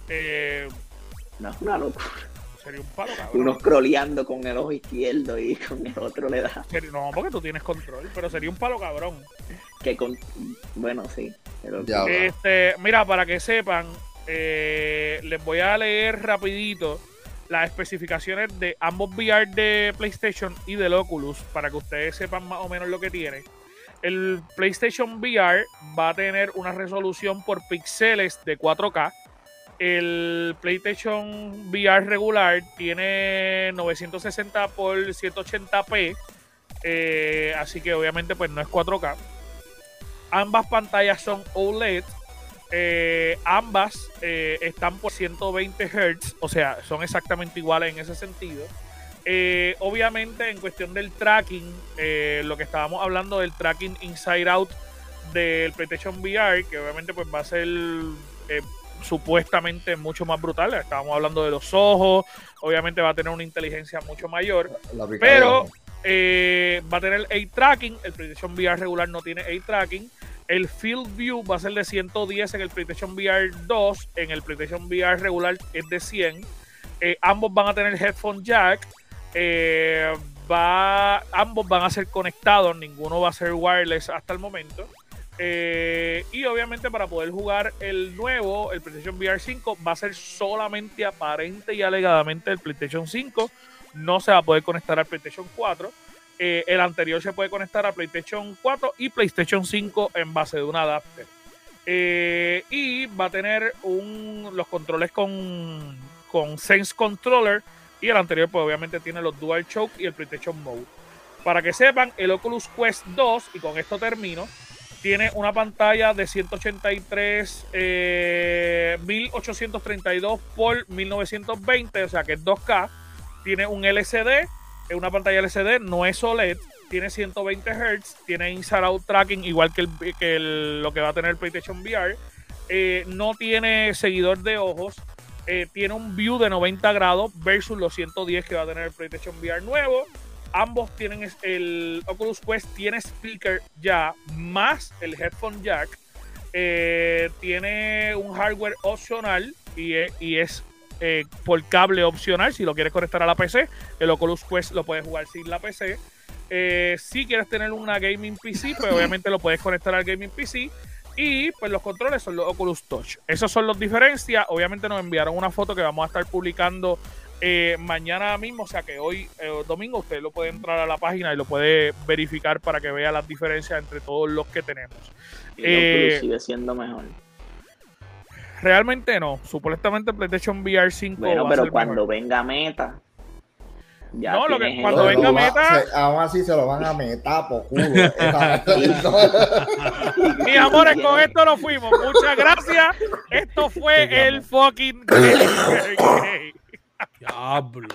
eh, no es una locura. sería un palo, cabrón. Uno scrolleando con el ojo izquierdo y con el otro le da. No, porque tú tienes control, pero sería un palo cabrón. Que con. Bueno, sí. pero- Ya. Ahora. Este, mira, para que sepan, eh, les voy a leer rapidito las especificaciones de ambos VR de PlayStation y del Oculus para que ustedes sepan más o menos lo que tiene. El PlayStation VR va a tener una resolución por píxeles de 4K. El PlayStation VR regular tiene 960 por 180p. eh, así que obviamente pues no es 4K. Ambas pantallas son OLED. Eh, ambas eh, están por 120 Hz, o sea, son exactamente iguales en ese sentido. Eh, obviamente, en cuestión del tracking, lo que estábamos hablando del tracking inside out del PlayStation VR, que obviamente pues va a ser supuestamente mucho más brutal. Estábamos hablando de los ojos, obviamente va a tener una inteligencia mucho mayor. La. Pero va a tener eye tracking. El PlayStation VR regular no tiene eye tracking. El Field View va a ser de 110 en el PlayStation VR 2. En el PlayStation VR regular es de 100. Eh, ambos van a tener headphone jack. Eh, va, ambos van a ser conectados. Ninguno va a ser wireless hasta el momento. Eh, y obviamente para poder jugar el nuevo, el PlayStation VR 5, va a ser solamente aparente y alegadamente el PlayStation 5 no se va a poder conectar al PlayStation 4. Eh, el anterior se puede conectar a PlayStation 4 y PlayStation 5 en base de un adapter. Eh, y va a tener los controles con, con Sense Controller. Y el anterior, pues obviamente tiene los Dual Choke y el PlayStation Mode. Para que sepan, el Oculus Quest 2, y con esto termino, tiene una pantalla de 183, eh, 1832 por 1920, o sea que es 2K tiene un LCD, es una pantalla LCD, no es OLED, tiene 120 Hz, tiene inside out tracking igual que, el, que el- lo que va a tener el PlayStation VR, eh, no tiene seguidor de ojos, eh, tiene un view de 90 grados versus los 110 que va a tener el PlayStation VR nuevo. Ambos tienen el Oculus Quest tiene speaker ya más el headphone jack. Eh, tiene un hardware opcional y es eh, por cable opcional. Si lo quieres conectar a la PC, el Oculus Quest lo puedes jugar sin la PC. Eh, si quieres tener una gaming PC, pues obviamente lo puedes conectar al gaming PC. Y pues los controles son los Oculus Touch. Esas son las diferencias. Obviamente nos enviaron una foto que vamos a estar publicando eh, mañana mismo. O sea que hoy, eh, domingo, usted lo puede entrar a la página y lo puede verificar para que vea las diferencias entre todos los que tenemos. Y Eh, sigue siendo mejor. Realmente no. Supuestamente PlayStation VR 5. Bueno, pero cuando venga Meta. No, lo que, cuando venga Meta. Se, aún así se lo van a metar, por culo. Mis amores, con esto nos fuimos. Muchas gracias. Esto fue el fucking. Diablo.